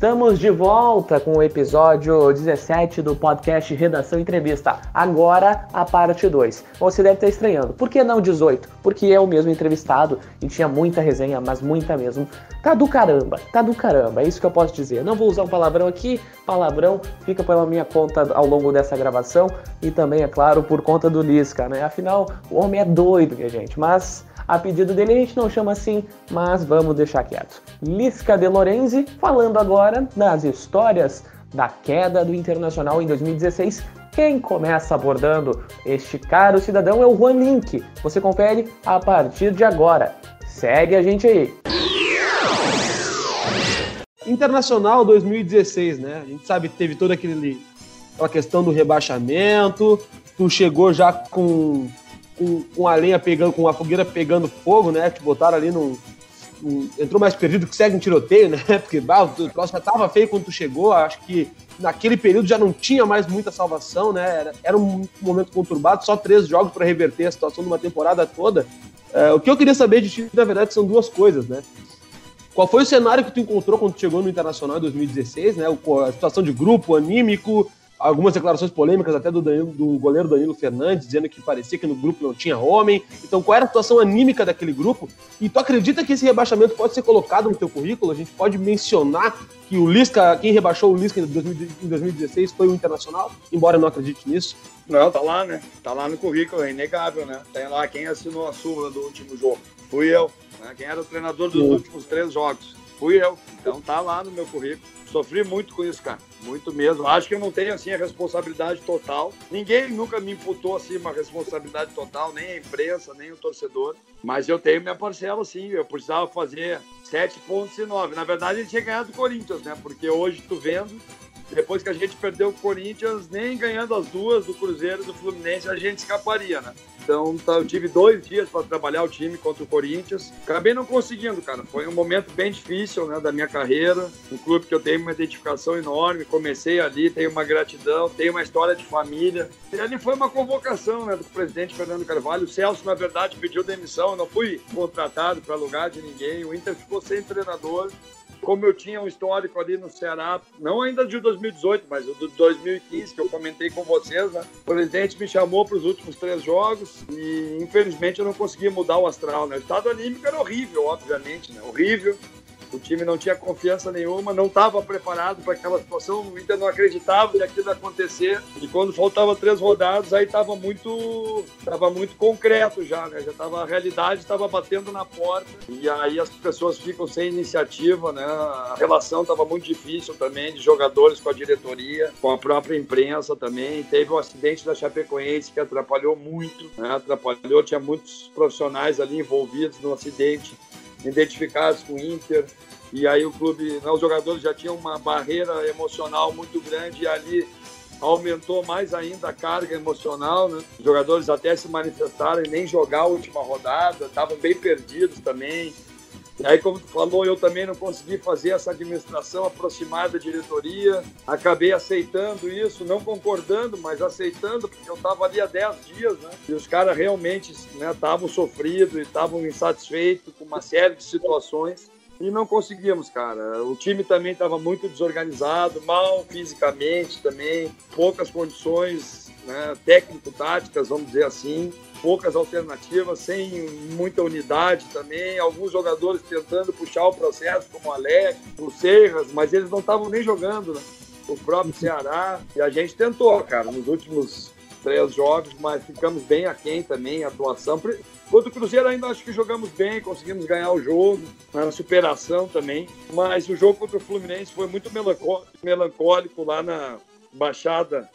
Estamos de volta com o episódio 17 do podcast Redação Entrevista. Agora a parte 2. Você deve estar estranhando. Por que não 18? Porque é o mesmo entrevistado e tinha muita resenha, mas muita mesmo. Tá do caramba, tá do caramba, é isso que eu posso dizer. Não vou usar um palavrão aqui, palavrão fica pela minha conta ao longo dessa gravação e também, é claro, por conta do Lisca, né? Afinal, o homem é doido, minha gente, mas a pedido dele a gente não chama assim, mas vamos deixar quieto. Lisca de Lorenzi falando agora das histórias da queda do Internacional em 2016. Quem começa abordando este caro cidadão é o Juan Link. Você confere a partir de agora. Segue a gente aí. Internacional 2016, né? A gente sabe que teve toda aquela questão do rebaixamento. Tu chegou já com com, com a lenha pegando, com a fogueira pegando fogo, né? Te botaram ali num, num entrou mais perdido que segue um tiroteio, né? Porque bah, o troço já tava feio quando tu chegou. Acho que naquele período já não tinha mais muita salvação, né? Era, era um momento conturbado, só três jogos para reverter a situação de uma temporada toda. É, o que eu queria saber de ti, na verdade, são duas coisas, né? Qual foi o cenário que tu encontrou quando tu chegou no Internacional em 2016, né? A situação de grupo, anímico, algumas declarações polêmicas até do, Danilo, do goleiro Danilo Fernandes, dizendo que parecia que no grupo não tinha homem. Então, qual era a situação anímica daquele grupo? E tu acredita que esse rebaixamento pode ser colocado no teu currículo? A gente pode mencionar que o Lisca, quem rebaixou o Lisca em 2016 foi o Internacional, embora eu não acredite nisso. Não, tá lá, né? Tá lá no currículo, é inegável, né? Tem lá quem assinou a súmula do último jogo. Fui eu. Né? Quem era o treinador dos Sim. últimos três jogos? Fui eu. Então tá lá no meu currículo. Sofri muito com isso, cara. Muito mesmo. Acho que eu não tenho assim a responsabilidade total. Ninguém nunca me imputou assim uma responsabilidade total, nem a imprensa, nem o torcedor. Mas eu tenho minha parcela, sim. Eu precisava fazer sete pontos e nove. Na verdade, ele tinha ganhado o Corinthians, né? Porque hoje, tu vendo, depois que a gente perdeu o Corinthians, nem ganhando as duas do Cruzeiro e do Fluminense, a gente escaparia, né? Então, tá, eu tive dois dias para trabalhar o time contra o Corinthians. Acabei não conseguindo, cara. Foi um momento bem difícil né, da minha carreira. Um clube que eu tenho uma identificação enorme. Comecei ali, tenho uma gratidão, tenho uma história de família. E ali foi uma convocação né, do presidente Fernando Carvalho. O Celso, na verdade, pediu demissão. Eu não fui contratado para lugar de ninguém. O Inter ficou sem treinador como eu tinha um histórico ali no Ceará, não ainda de 2018, mas o de 2015, que eu comentei com vocês, né? O presidente me chamou para os últimos três jogos e, infelizmente, eu não consegui mudar o astral, né? O estado anímico era horrível, obviamente, né? Horrível. O time não tinha confiança nenhuma, não estava preparado para aquela situação. O Inter não acreditava que aquilo ia acontecer. E quando faltava três rodadas, aí estava muito, tava muito concreto já, né? Já tava, a realidade estava batendo na porta. E aí as pessoas ficam sem iniciativa, né? A relação estava muito difícil também de jogadores com a diretoria, com a própria imprensa também. Teve um acidente da Chapecoense que atrapalhou muito, né? Atrapalhou, tinha muitos profissionais ali envolvidos no acidente identificados com o Inter. E aí o clube, né, os jogadores já tinham uma barreira emocional muito grande e ali aumentou mais ainda a carga emocional, né? Os jogadores até se manifestaram e nem jogar a última rodada, estavam bem perdidos também. E aí, como tu falou, eu também não consegui fazer essa administração aproximada da diretoria. Acabei aceitando isso, não concordando, mas aceitando, porque eu estava ali há 10 dias, né? E os caras realmente estavam né, e estavam insatisfeitos com uma série de situações. E não conseguimos, cara. O time também estava muito desorganizado, mal fisicamente também, poucas condições né, técnico-táticas, vamos dizer assim poucas alternativas, sem muita unidade também, alguns jogadores tentando puxar o processo, como o Alex, o Serras, mas eles não estavam nem jogando, né? O próprio Ceará, e a gente tentou, cara, nos últimos três jogos, mas ficamos bem aquém também, a atuação. Contra o Cruzeiro ainda acho que jogamos bem, conseguimos ganhar o jogo, na superação também, mas o jogo contra o Fluminense foi muito melancólico lá na Baixada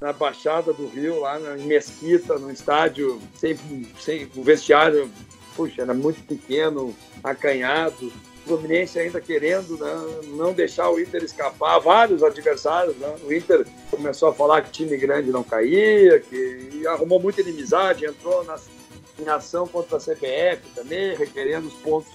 na Baixada do Rio, lá na, Mesquita, no estádio, sem, sem o vestiário, puxa, era muito pequeno, acanhado. O Fluminense ainda querendo né, não deixar o Inter escapar, vários adversários. Né? O Inter começou a falar que time grande não caía, que arrumou muita inimizade, entrou na, em ação contra a CBF também, requerendo os pontos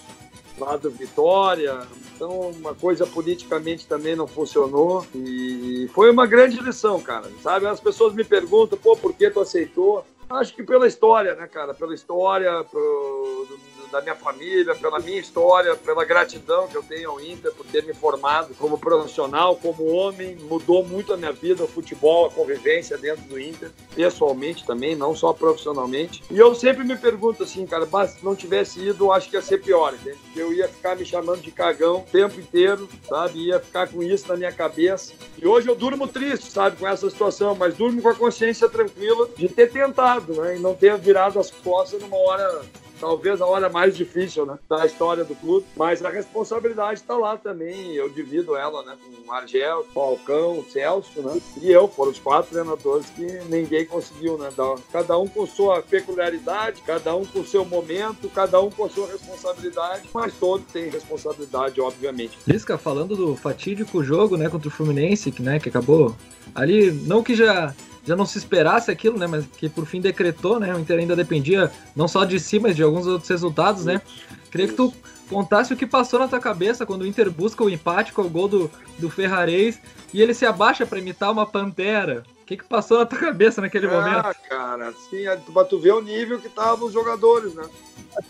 lá do Vitória. Então, uma coisa politicamente também não funcionou. E foi uma grande lição, cara. Sabe? As pessoas me perguntam, pô, por que tu aceitou? Acho que pela história, né, cara? Pela história, pro, da minha família, pela minha história, pela gratidão que eu tenho ao Inter por ter me formado como profissional, como homem. Mudou muito a minha vida, o futebol, a convivência dentro do Inter, pessoalmente também, não só profissionalmente. E eu sempre me pergunto assim, cara, se não tivesse ido, acho que ia ser pior, entende? Eu ia ficar me chamando de cagão o tempo inteiro, sabe? Ia ficar com isso na minha cabeça. E hoje eu durmo triste, sabe, com essa situação, mas durmo com a consciência tranquila de ter tentado, né? E não ter virado as costas numa hora talvez a hora mais difícil né, da história do clube, mas a responsabilidade está lá também. Eu divido ela né, com o Argel, Falcão, o Celso, né, e eu. Foram os quatro treinadores que ninguém conseguiu, né? Dar, cada um com sua peculiaridade, cada um com seu momento, cada um com sua responsabilidade, mas todos têm responsabilidade, obviamente. Lisca, falando do fatídico jogo né, contra o Fluminense, que, né, que acabou ali, não que já já não se esperasse aquilo, né? Mas que por fim decretou, né? O Inter ainda dependia não só de si, mas de alguns outros resultados, né? Queria que tu contasse o que passou na tua cabeça quando o Inter busca o empate com o gol do, do Ferrarez e ele se abaixa para imitar uma pantera. O que, que passou na tua cabeça naquele ah, momento? Ah, cara, assim, pra tu ver o nível que estavam os jogadores, né?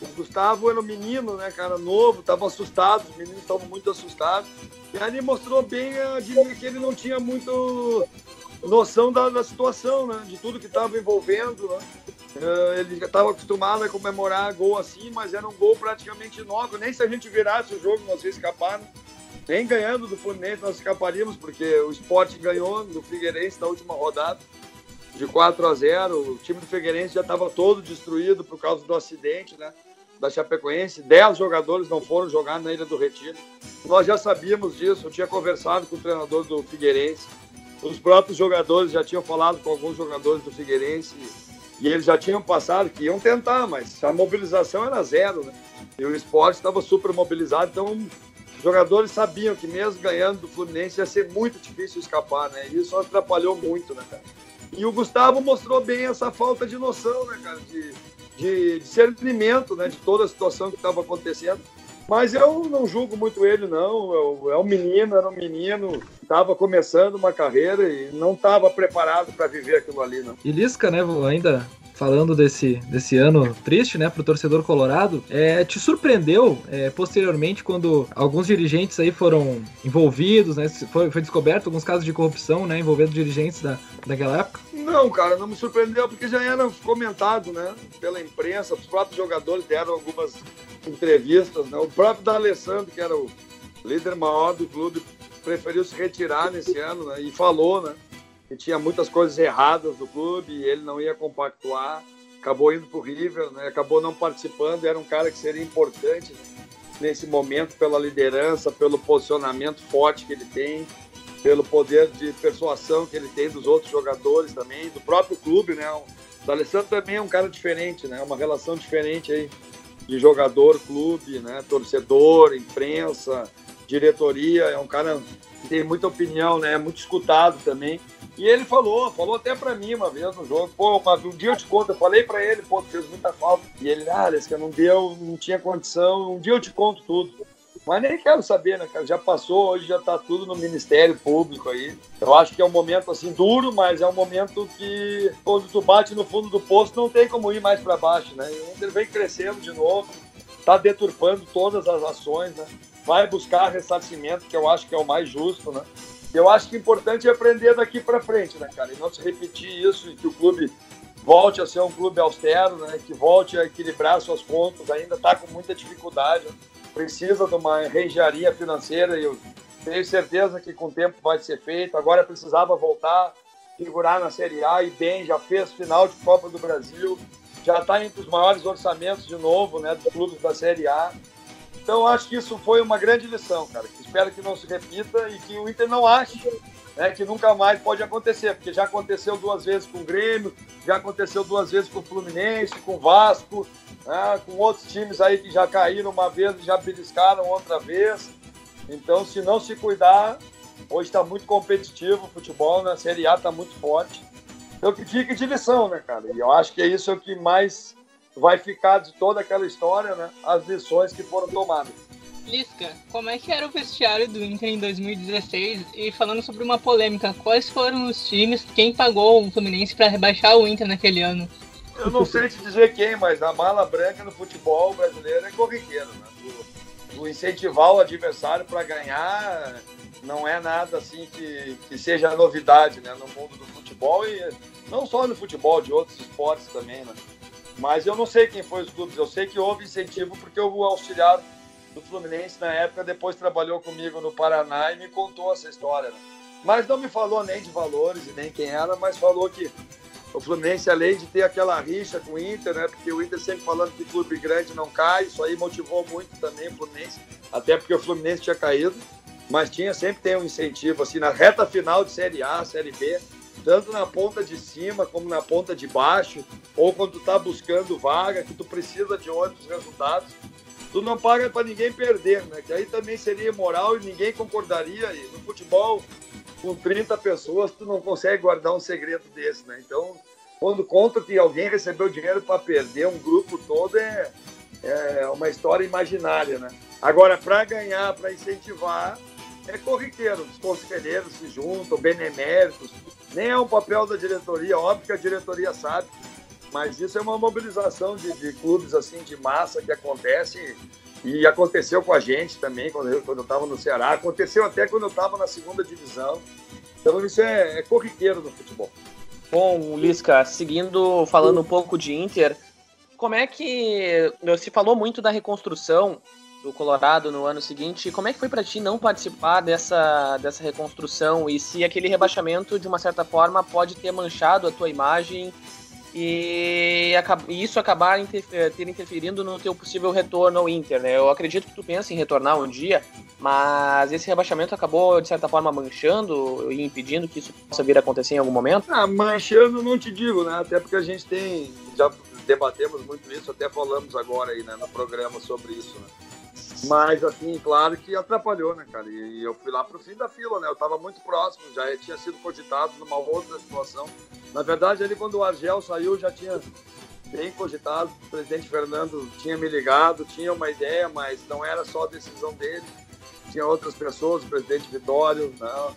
O Gustavo era um menino, né, cara, novo, tava assustado, os meninos estavam muito assustados. E aí ele mostrou bem a, que ele não tinha muito noção da, da situação, né? De tudo que estava envolvendo, né? Uh, ele estava acostumado a comemorar gol assim, mas era um gol praticamente inócuo. Nem se a gente virasse o jogo nós ia escapar. Né? Nem ganhando do Fluminense nós escaparíamos, porque o esporte ganhou do Figueirense na última rodada de 4 a 0. O time do Figueirense já estava todo destruído por causa do acidente, né? Da Chapecoense. 10 jogadores não foram jogar na Ilha do Retiro. Nós já sabíamos disso. Eu tinha conversado com o treinador do Figueirense os próprios jogadores já tinham falado com alguns jogadores do Figueirense e eles já tinham passado que iam tentar, mas a mobilização era zero, né? E o esporte estava super mobilizado, então os jogadores sabiam que mesmo ganhando do Fluminense ia ser muito difícil escapar, né? E isso atrapalhou muito, né, cara? E o Gustavo mostrou bem essa falta de noção, né, cara? De, de discernimento, né? De toda a situação que estava acontecendo. Mas eu não julgo muito ele, não. Eu, é um menino, era um menino, estava começando uma carreira e não estava preparado para viver aquilo ali, não. E Lisca, né, ainda falando desse, desse ano triste, né, pro torcedor colorado, é, te surpreendeu é, posteriormente quando alguns dirigentes aí foram envolvidos, né, foi, foi descoberto alguns casos de corrupção, né, envolvendo dirigentes da, daquela época? Não, cara, não me surpreendeu porque já era comentado, né, pela imprensa, os próprios jogadores deram algumas entrevistas, né? O próprio D'Alessandro, que era o líder maior do clube, preferiu se retirar nesse ano, né? E falou, né? Que tinha muitas coisas erradas do clube e ele não ia compactuar. Acabou indo para o River, né? Acabou não participando. Era um cara que seria importante né? nesse momento pela liderança, pelo posicionamento forte que ele tem, pelo poder de persuasão que ele tem dos outros jogadores também, do próprio clube, né? O D'Alessandro também é um cara diferente, né? Uma relação diferente aí de jogador, clube, né, torcedor, imprensa, diretoria. É um cara que tem muita opinião, né, é muito escutado também. E ele falou, falou até para mim uma vez no jogo, pô, mas um dia eu te conto, eu falei para ele, pô, fez muita falta. E ele, ah, que não deu, não tinha condição, um dia eu te conto tudo. Mas nem quero saber, né, cara? Já passou, hoje já está tudo no Ministério Público aí. Eu acho que é um momento assim duro, mas é um momento que quando tu bate no fundo do poço não tem como ir mais para baixo, né? E ele vem crescendo de novo, está deturpando todas as ações, né? Vai buscar ressarcimento, que eu acho que é o mais justo, né? Eu acho que o importante é aprender daqui para frente, né, cara? E não se repetir isso e que o clube volte a ser um clube austero, né? Que volte a equilibrar suas contas. Ainda está com muita dificuldade. Né? precisa de uma reengenharia financeira e eu tenho certeza que com o tempo vai ser feito. Agora precisava voltar, figurar na Série A e bem, já fez final de Copa do Brasil, já está entre os maiores orçamentos de novo, né, dos clubes da Série A. Então acho que isso foi uma grande lição, cara. Espero que não se repita e que o Inter não ache né, que nunca mais pode acontecer, porque já aconteceu duas vezes com o Grêmio, já aconteceu duas vezes com o Fluminense, com o Vasco, né, com outros times aí que já caíram uma vez e já beliscaram outra vez. Então, se não se cuidar, hoje está muito competitivo o futebol, né? A Série A está muito forte. Então, que fique de lição, né, cara? E eu acho que é isso que mais vai ficar de toda aquela história, né? As lições que foram tomadas. Lisca, como é que era o vestiário do Inter em 2016? E falando sobre uma polêmica, quais foram os times, quem pagou o Fluminense para rebaixar o Inter naquele ano? Eu não sei te dizer quem, mas a mala branca no futebol brasileiro é corriqueiro, né? O, o incentivar o adversário para ganhar não é nada assim que, que seja novidade né, no mundo do futebol e não só no futebol, de outros esportes também, né? Mas eu não sei quem foi os clubes, eu sei que houve incentivo porque o auxiliar do Fluminense na época depois trabalhou comigo no Paraná e me contou essa história. Né? Mas não me falou nem de valores e nem quem era, mas falou que o Fluminense, além de ter aquela rixa com o Inter, né? Porque o Inter sempre falando que clube grande não cai, isso aí motivou muito também o Fluminense, até porque o Fluminense tinha caído, mas tinha sempre tem um incentivo assim na reta final de Série A, Série B, tanto na ponta de cima como na ponta de baixo, ou quando tu tá buscando vaga, que tu precisa de outros resultados, tu não paga para ninguém perder, né? Que aí também seria imoral e ninguém concordaria. E no futebol, com 30 pessoas, tu não consegue guardar um segredo desse, né? Então, quando conta que alguém recebeu dinheiro para perder um grupo todo, é, é uma história imaginária, né? Agora, para ganhar, para incentivar, é corriqueiro. Os conselheiros se juntam, beneméritos. Nem é um papel da diretoria, óbvio que a diretoria sabe, mas isso é uma mobilização de, de clubes assim de massa que acontece e aconteceu com a gente também, quando eu estava no Ceará. Aconteceu até quando eu estava na segunda divisão. Então isso é, é corriqueiro no futebol. Bom, Lisca, seguindo, falando um pouco de Inter, como é que se falou muito da reconstrução do Colorado no ano seguinte? Como é que foi para ti não participar dessa, dessa reconstrução e se aquele rebaixamento de uma certa forma pode ter manchado a tua imagem e, isso acabar interfer, ter interferindo no teu possível retorno ao Inter, né? Eu acredito que tu pensa em retornar um dia, mas esse rebaixamento acabou, de certa forma, manchando e impedindo que isso possa vir a acontecer em algum momento? Ah, manchando não te digo, né? Até porque a gente tem, já debatemos muito isso, até falamos agora aí, né, no programa sobre isso, né? Mas, assim, claro que atrapalhou, né, cara? E eu fui lá pro fim da fila, né? Eu tava muito próximo, já tinha sido cogitado numa outra situação. Na verdade, ali quando o Argel saiu, já tinha bem cogitado. O presidente Fernando tinha me ligado, tinha uma ideia, mas não era só a decisão dele. Tinha outras pessoas, o presidente Vitório, né?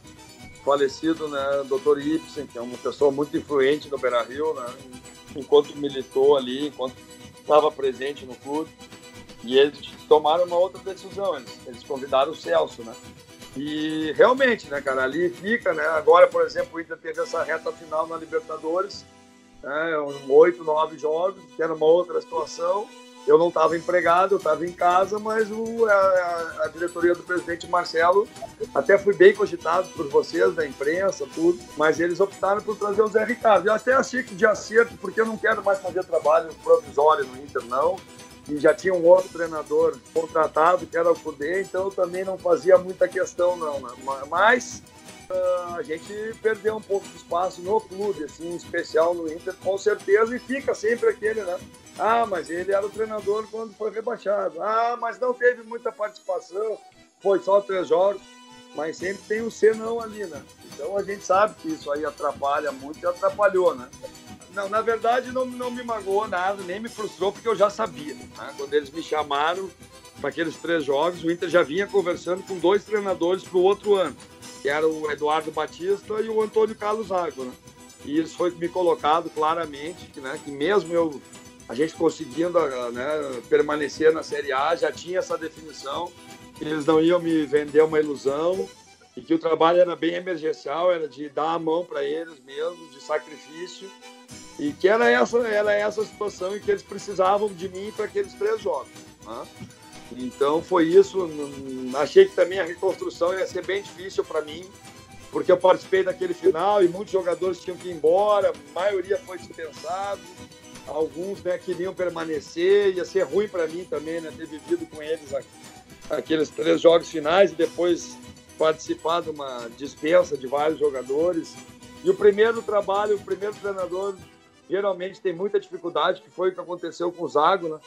falecido, né, Dr. Ibsen, que é uma pessoa muito influente no Beira-Rio, né? Enquanto militou ali, enquanto estava presente no clube. E eles tomaram uma outra decisão, eles, eles convidaram o Celso, né? E realmente, né, cara, ali fica, né? Agora, por exemplo, o Inter teve essa reta final na Libertadores, né, oito, nove jogos, que era uma outra situação. Eu não estava empregado, eu estava em casa, mas o, a, a, diretoria do presidente Marcelo até fui bem cogitado por vocês, da imprensa, tudo, mas eles optaram por trazer o Zé Ricardo. Eu até achei que de acerto, porque eu não quero mais fazer trabalho provisório no Inter, não e já tinha um outro treinador contratado, que era o Cudê, então eu também não fazia muita questão, não. Né? Mas uh, a gente perdeu um pouco de espaço no clube, assim, em especial no Inter, com certeza, e fica sempre aquele, né? Ah, mas ele era o treinador quando foi rebaixado. Ah, mas não teve muita participação, foi só três jogos, mas sempre tem um senão ali, né? Então a gente sabe que isso aí atrapalha muito e atrapalhou, né? Não, na verdade não, não me magoou nada, nem me frustrou, porque eu já sabia. Né? Quando eles me chamaram para aqueles três jogos, o Inter já vinha conversando com dois treinadores para o outro ano, que era o Eduardo Batista e o Antônio Carlos Água. Né? E isso foi me colocado claramente, que, né, que mesmo eu, a gente conseguindo né, permanecer na Série A, já tinha essa definição, que eles não iam me vender uma ilusão, e que o trabalho era bem emergencial, era de dar a mão para eles mesmo, de sacrifício, e que era essa, era essa situação em que eles precisavam de mim para aqueles três jogos. Né? Então foi isso. Achei que também a reconstrução ia ser bem difícil para mim, porque eu participei daquele final e muitos jogadores tinham que ir embora, a maioria foi dispensado, alguns né, queriam permanecer, ia ser ruim para mim também né, ter vivido com eles aqueles três jogos finais e depois participar de uma dispensa de vários jogadores. E o primeiro trabalho, o primeiro treinador geralmente tem muita dificuldade, que foi o que aconteceu com o Zago, né?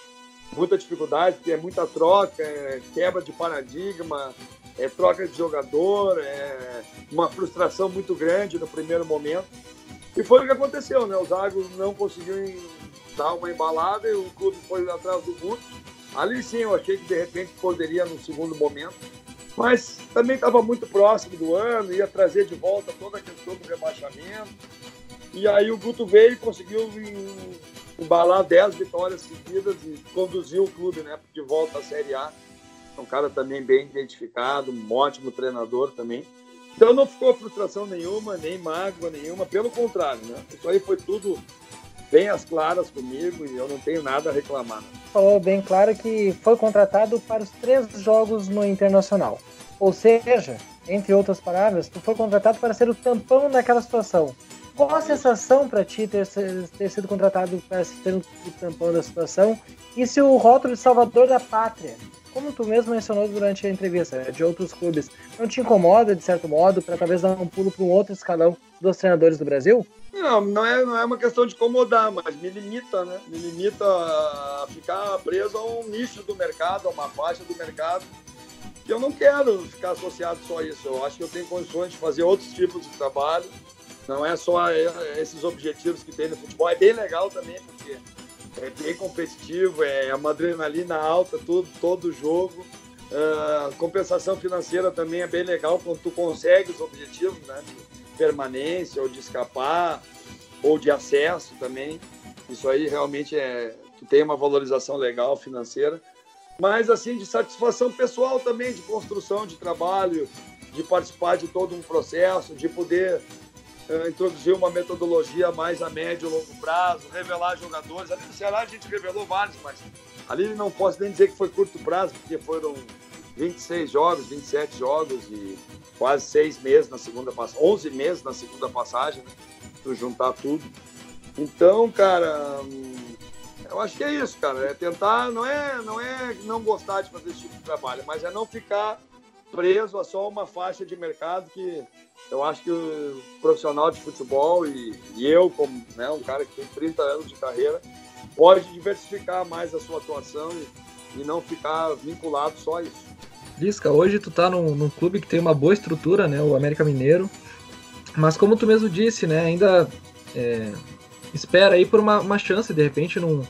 Muita dificuldade, porque é muita troca, é quebra de paradigma, é troca de jogador, é uma frustração muito grande no primeiro momento. E foi o que aconteceu, né? O Zago não conseguiu dar uma embalada e o clube foi atrás do Guto. Ali sim eu achei que de repente poderia no segundo momento. Mas também estava muito próximo do ano, ia trazer de volta toda a questão do rebaixamento. E aí o Guto veio e conseguiu embalar 10 vitórias seguidas e conduzir o clube né, de volta à Série A. É um cara também bem identificado, um ótimo treinador também. Então não ficou frustração nenhuma, nem mágoa nenhuma, pelo contrário, né? Isso aí foi tudo bem às claras comigo e eu não tenho nada a reclamar. Né? Falou bem claro que foi contratado para os três jogos no Internacional. Ou seja, entre outras palavras, tu foi contratado para ser o tampão daquela situação. Qual a sensação para ti ter, ter, sido contratado para ser o tampão da situação? E se o rótulo de salvador da pátria, como tu mesmo mencionou durante a entrevista, de outros clubes, não te incomoda, de certo modo, para talvez dar um pulo para um outro escalão dos treinadores do Brasil? Não, não é, não é uma questão de incomodar, mas me limita, né? Me limita a ficar preso a um nicho do mercado, a uma faixa do mercado. Eu não quero ficar associado só a isso. Eu acho que eu tenho condições de fazer outros tipos de trabalho não é só é, esses objetivos que tem no futebol. É bem legal também, porque é bem competitivo, é uma adrenalina alta todo, todo jogo. Uh, compensação financeira também é bem legal quando tu consegue os objetivos, né? De permanência ou de escapar ou de acesso também. Isso aí realmente é tu tem uma valorização legal financeira, mas assim de satisfação pessoal também, de construção de trabalho, de participar de todo um processo, de poder introduzir uma metodologia mais a médio e longo prazo, revelar jogadores. Ali no Ceará a gente revelou vários, mas ali não posso nem dizer que foi curto prazo, porque foram 26 jogos, 27 jogos e quase seis meses na segunda passagem, 11 meses na segunda passagem, né? para juntar tudo. Então, cara, eu acho que é isso, cara. É tentar, não é, não é não gostar de fazer esse tipo de trabalho, mas é não ficar preso a só uma faixa de mercado que eu acho que o profissional de futebol e, e eu, como né, um cara que tem 30 anos de carreira, pode diversificar mais a sua atuação e, e não ficar vinculado só a isso. Lisca, hoje tu tá num, num, clube que tem uma boa estrutura, né, o América Mineiro, mas como tu mesmo disse, né, ainda é, espera aí por uma, uma chance, de repente, num,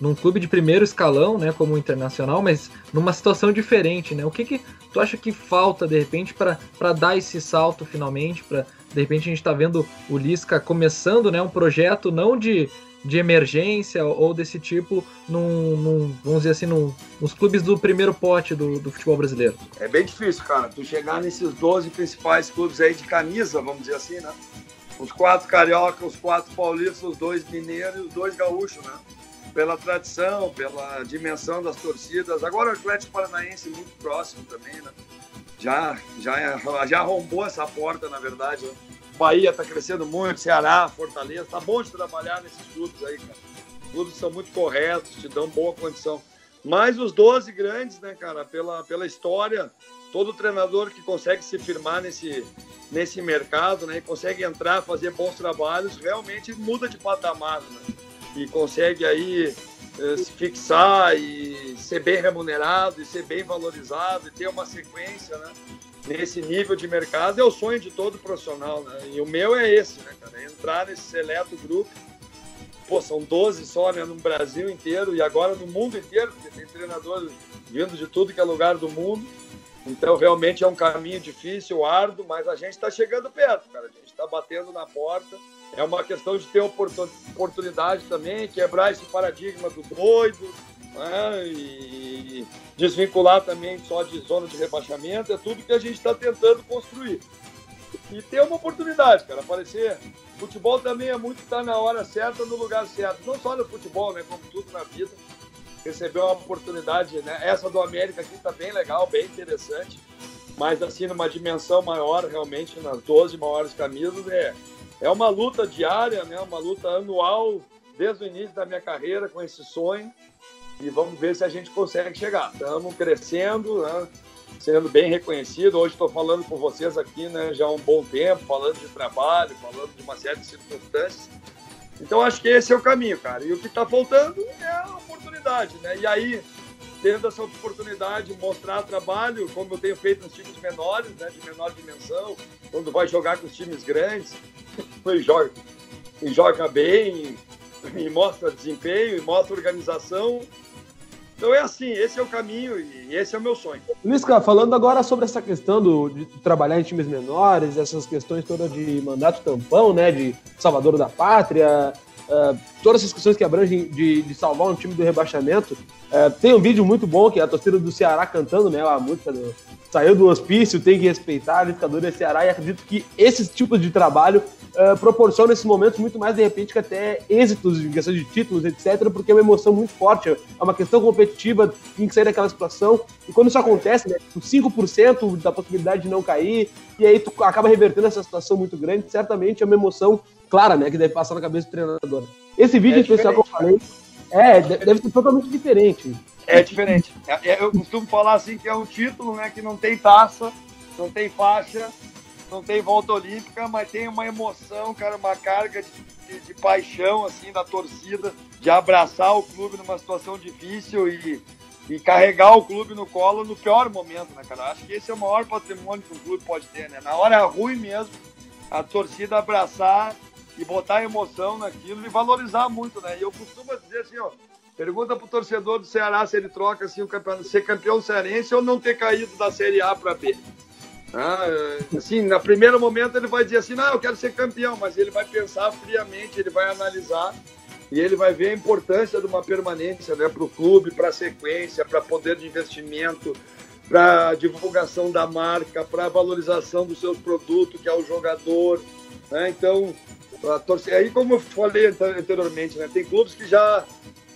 num clube de primeiro escalão, né, como o Internacional, mas numa situação diferente, né? O que que tu acha que falta de repente para dar esse salto finalmente, para de repente a gente está vendo o Lisca começando, né, um projeto não de, de emergência ou desse tipo num, num vamos dizer assim, num, nos clubes do primeiro pote do, do futebol brasileiro? É bem difícil, cara, tu chegar nesses 12 principais clubes aí de camisa, vamos dizer assim, né? Os quatro carioca, os quatro paulistas, os dois mineiros e os dois gaúchos, né? Pela tradição, pela dimensão das torcidas. Agora o Atlético Paranaense muito próximo também, né? Já, já, já arrombou essa porta, na verdade. Né? Bahia está crescendo muito, Ceará, Fortaleza. Tá bom de trabalhar nesses clubes aí, cara. Os clubes são muito corretos, te dão boa condição. Mas os 12 grandes, né, cara, pela, pela história, todo treinador que consegue se firmar nesse, nesse mercado, né, e consegue entrar, fazer bons trabalhos, realmente muda de patamar, né? E consegue aí eh, se fixar e ser bem remunerado e ser bem valorizado e ter uma sequência, né? Nesse nível de mercado é o sonho de todo profissional, né? E o meu é esse, né, cara? É entrar nesse seleto grupo. Pô, são 12 só, né? No Brasil inteiro e agora no mundo inteiro, porque tem treinadores vindo de tudo que é lugar do mundo. Então, realmente é um caminho difícil, árduo, mas a gente está chegando perto, cara. A gente está batendo na porta é uma questão de ter oportunidade também, quebrar esse paradigma do doido, né? e desvincular também só de zona de rebaixamento, é tudo que a gente está tentando construir. E ter uma oportunidade, cara, aparecer. Futebol também é muito estar na hora certa, no lugar certo. Não só no futebol, né, como tudo na vida. Receber uma oportunidade, né? Essa do América aqui tá bem legal, bem interessante. Mas assim, numa dimensão maior, realmente, nas 12 maiores camisas, é, é uma luta diária, né? Uma luta anual desde o início da minha carreira com esse sonho e vamos ver se a gente consegue chegar. Estamos crescendo, né? sendo bem reconhecido. Hoje estou falando com vocês aqui, né? Já há um bom tempo, falando de trabalho, falando de uma série de circunstâncias. Então acho que esse é o caminho, cara. E o que está faltando é a oportunidade, né? E aí tendo essa oportunidade de mostrar trabalho, como eu tenho feito nos times menores, né, de menor dimensão, quando vai jogar com os times grandes, e joga, e joga bem, e mostra desempenho, e mostra organização. Então é assim, esse é o caminho e esse é o meu sonho. Lisca, falando agora sobre essa questão do, de trabalhar em times menores, essas questões todas de mandato tampão, né, de salvador da pátria, uh, todas essas questões que abrangem de, de salvar um time do rebaixamento. Uh, tem um vídeo muito bom que é a torcida do Ceará cantando, né? A música do, saiu do hospício, tem que respeitar, a liquidificador é Ceará, e acredito que esses tipos de trabalho uh, proporcionam nesses momentos muito mais, de repente, que até êxitos em questão de títulos, etc., porque é uma emoção muito forte, é uma questão competitiva, tem que sair daquela situação, e quando isso acontece, né, com 5% da possibilidade de não cair, e aí tu acaba revertendo essa situação muito grande, certamente é uma emoção clara, né, que deve passar na cabeça do treinador. Esse vídeo é especial que eu falei, é, deve ser totalmente diferente. É diferente. É, é, eu costumo falar assim que é um título, né, que não tem taça, não tem faixa, não tem volta olímpica, mas tem uma emoção, cara, uma carga de, de, de paixão assim da torcida, de abraçar o clube numa situação difícil e, e carregar o clube no colo no pior momento, né, cara? Acho que esse é o maior patrimônio que um clube pode ter, né? Na hora ruim mesmo, a torcida abraçar e botar emoção naquilo e valorizar muito, né? E eu costumo dizer assim, ó, Pergunta pro torcedor do Ceará se ele troca assim, o campeão, ser campeão cearense ou não ter caído da Série A para B. Ah, assim, no primeiro momento ele vai dizer assim, não, eu quero ser campeão, mas ele vai pensar friamente, ele vai analisar e ele vai ver a importância de uma permanência né, para o clube, para a sequência, para poder de investimento, para divulgação da marca, para valorização dos seus produtos, que é o jogador. Né? Então, a torcida, aí como eu falei anteriormente, né, tem clubes que já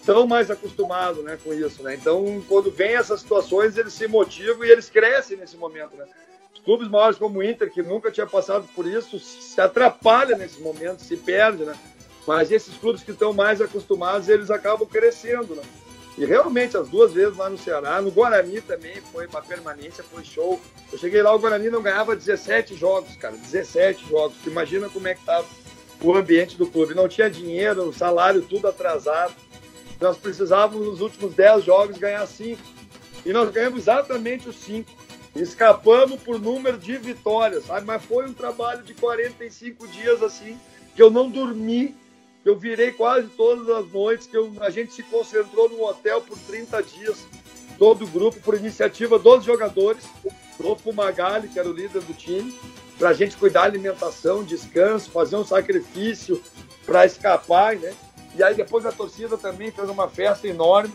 estão mais acostumados né, com isso. Né? Então, quando vem essas situações, eles se motivam e eles crescem nesse momento. Né? Os clubes maiores como o Inter, que nunca tinha passado por isso, se atrapalha nesse momento, se perde. Né? Mas esses clubes que estão mais acostumados, eles acabam crescendo. Né? E realmente, as duas vezes lá no Ceará, no Guarani também foi uma permanência, foi show. Eu cheguei lá, o Guarani não ganhava 17 jogos, cara, 17 jogos. Imagina como é que estava o ambiente do clube. Não tinha dinheiro, o salário tudo atrasado. Nós precisávamos nos últimos 10 jogos ganhar 5. E nós ganhamos exatamente os 5. Escapamos por número de vitórias, sabe? Mas foi um trabalho de 45 dias assim, que eu não dormi, que eu virei quase todas as noites, que eu, a gente se concentrou no hotel por 30 dias, todo o grupo, por iniciativa dos jogadores, do Fumagalli, que era o líder do time, para a gente cuidar da alimentação, descanso, fazer um sacrifício para escapar, né? E aí depois a torcida também fez uma festa enorme.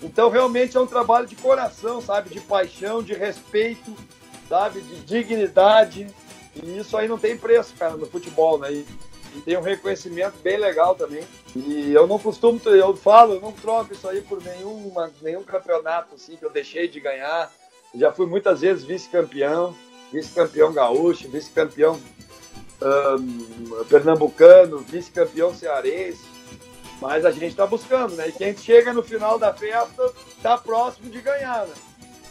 Então realmente é um trabalho de coração, sabe? De paixão, de respeito, sabe? De dignidade. E isso aí não tem preço, cara, no futebol, né? E, e tem um reconhecimento bem legal também. E eu não costumo, eu falo, eu não troco isso aí por nenhuma, nenhum campeonato assim que eu deixei de ganhar. Já fui muitas vezes vice-campeão, vice-campeão gaúcho, vice-campeão um, pernambucano, vice-campeão cearense mas a gente está buscando, né? E quem chega no final da festa está próximo de ganhar, né?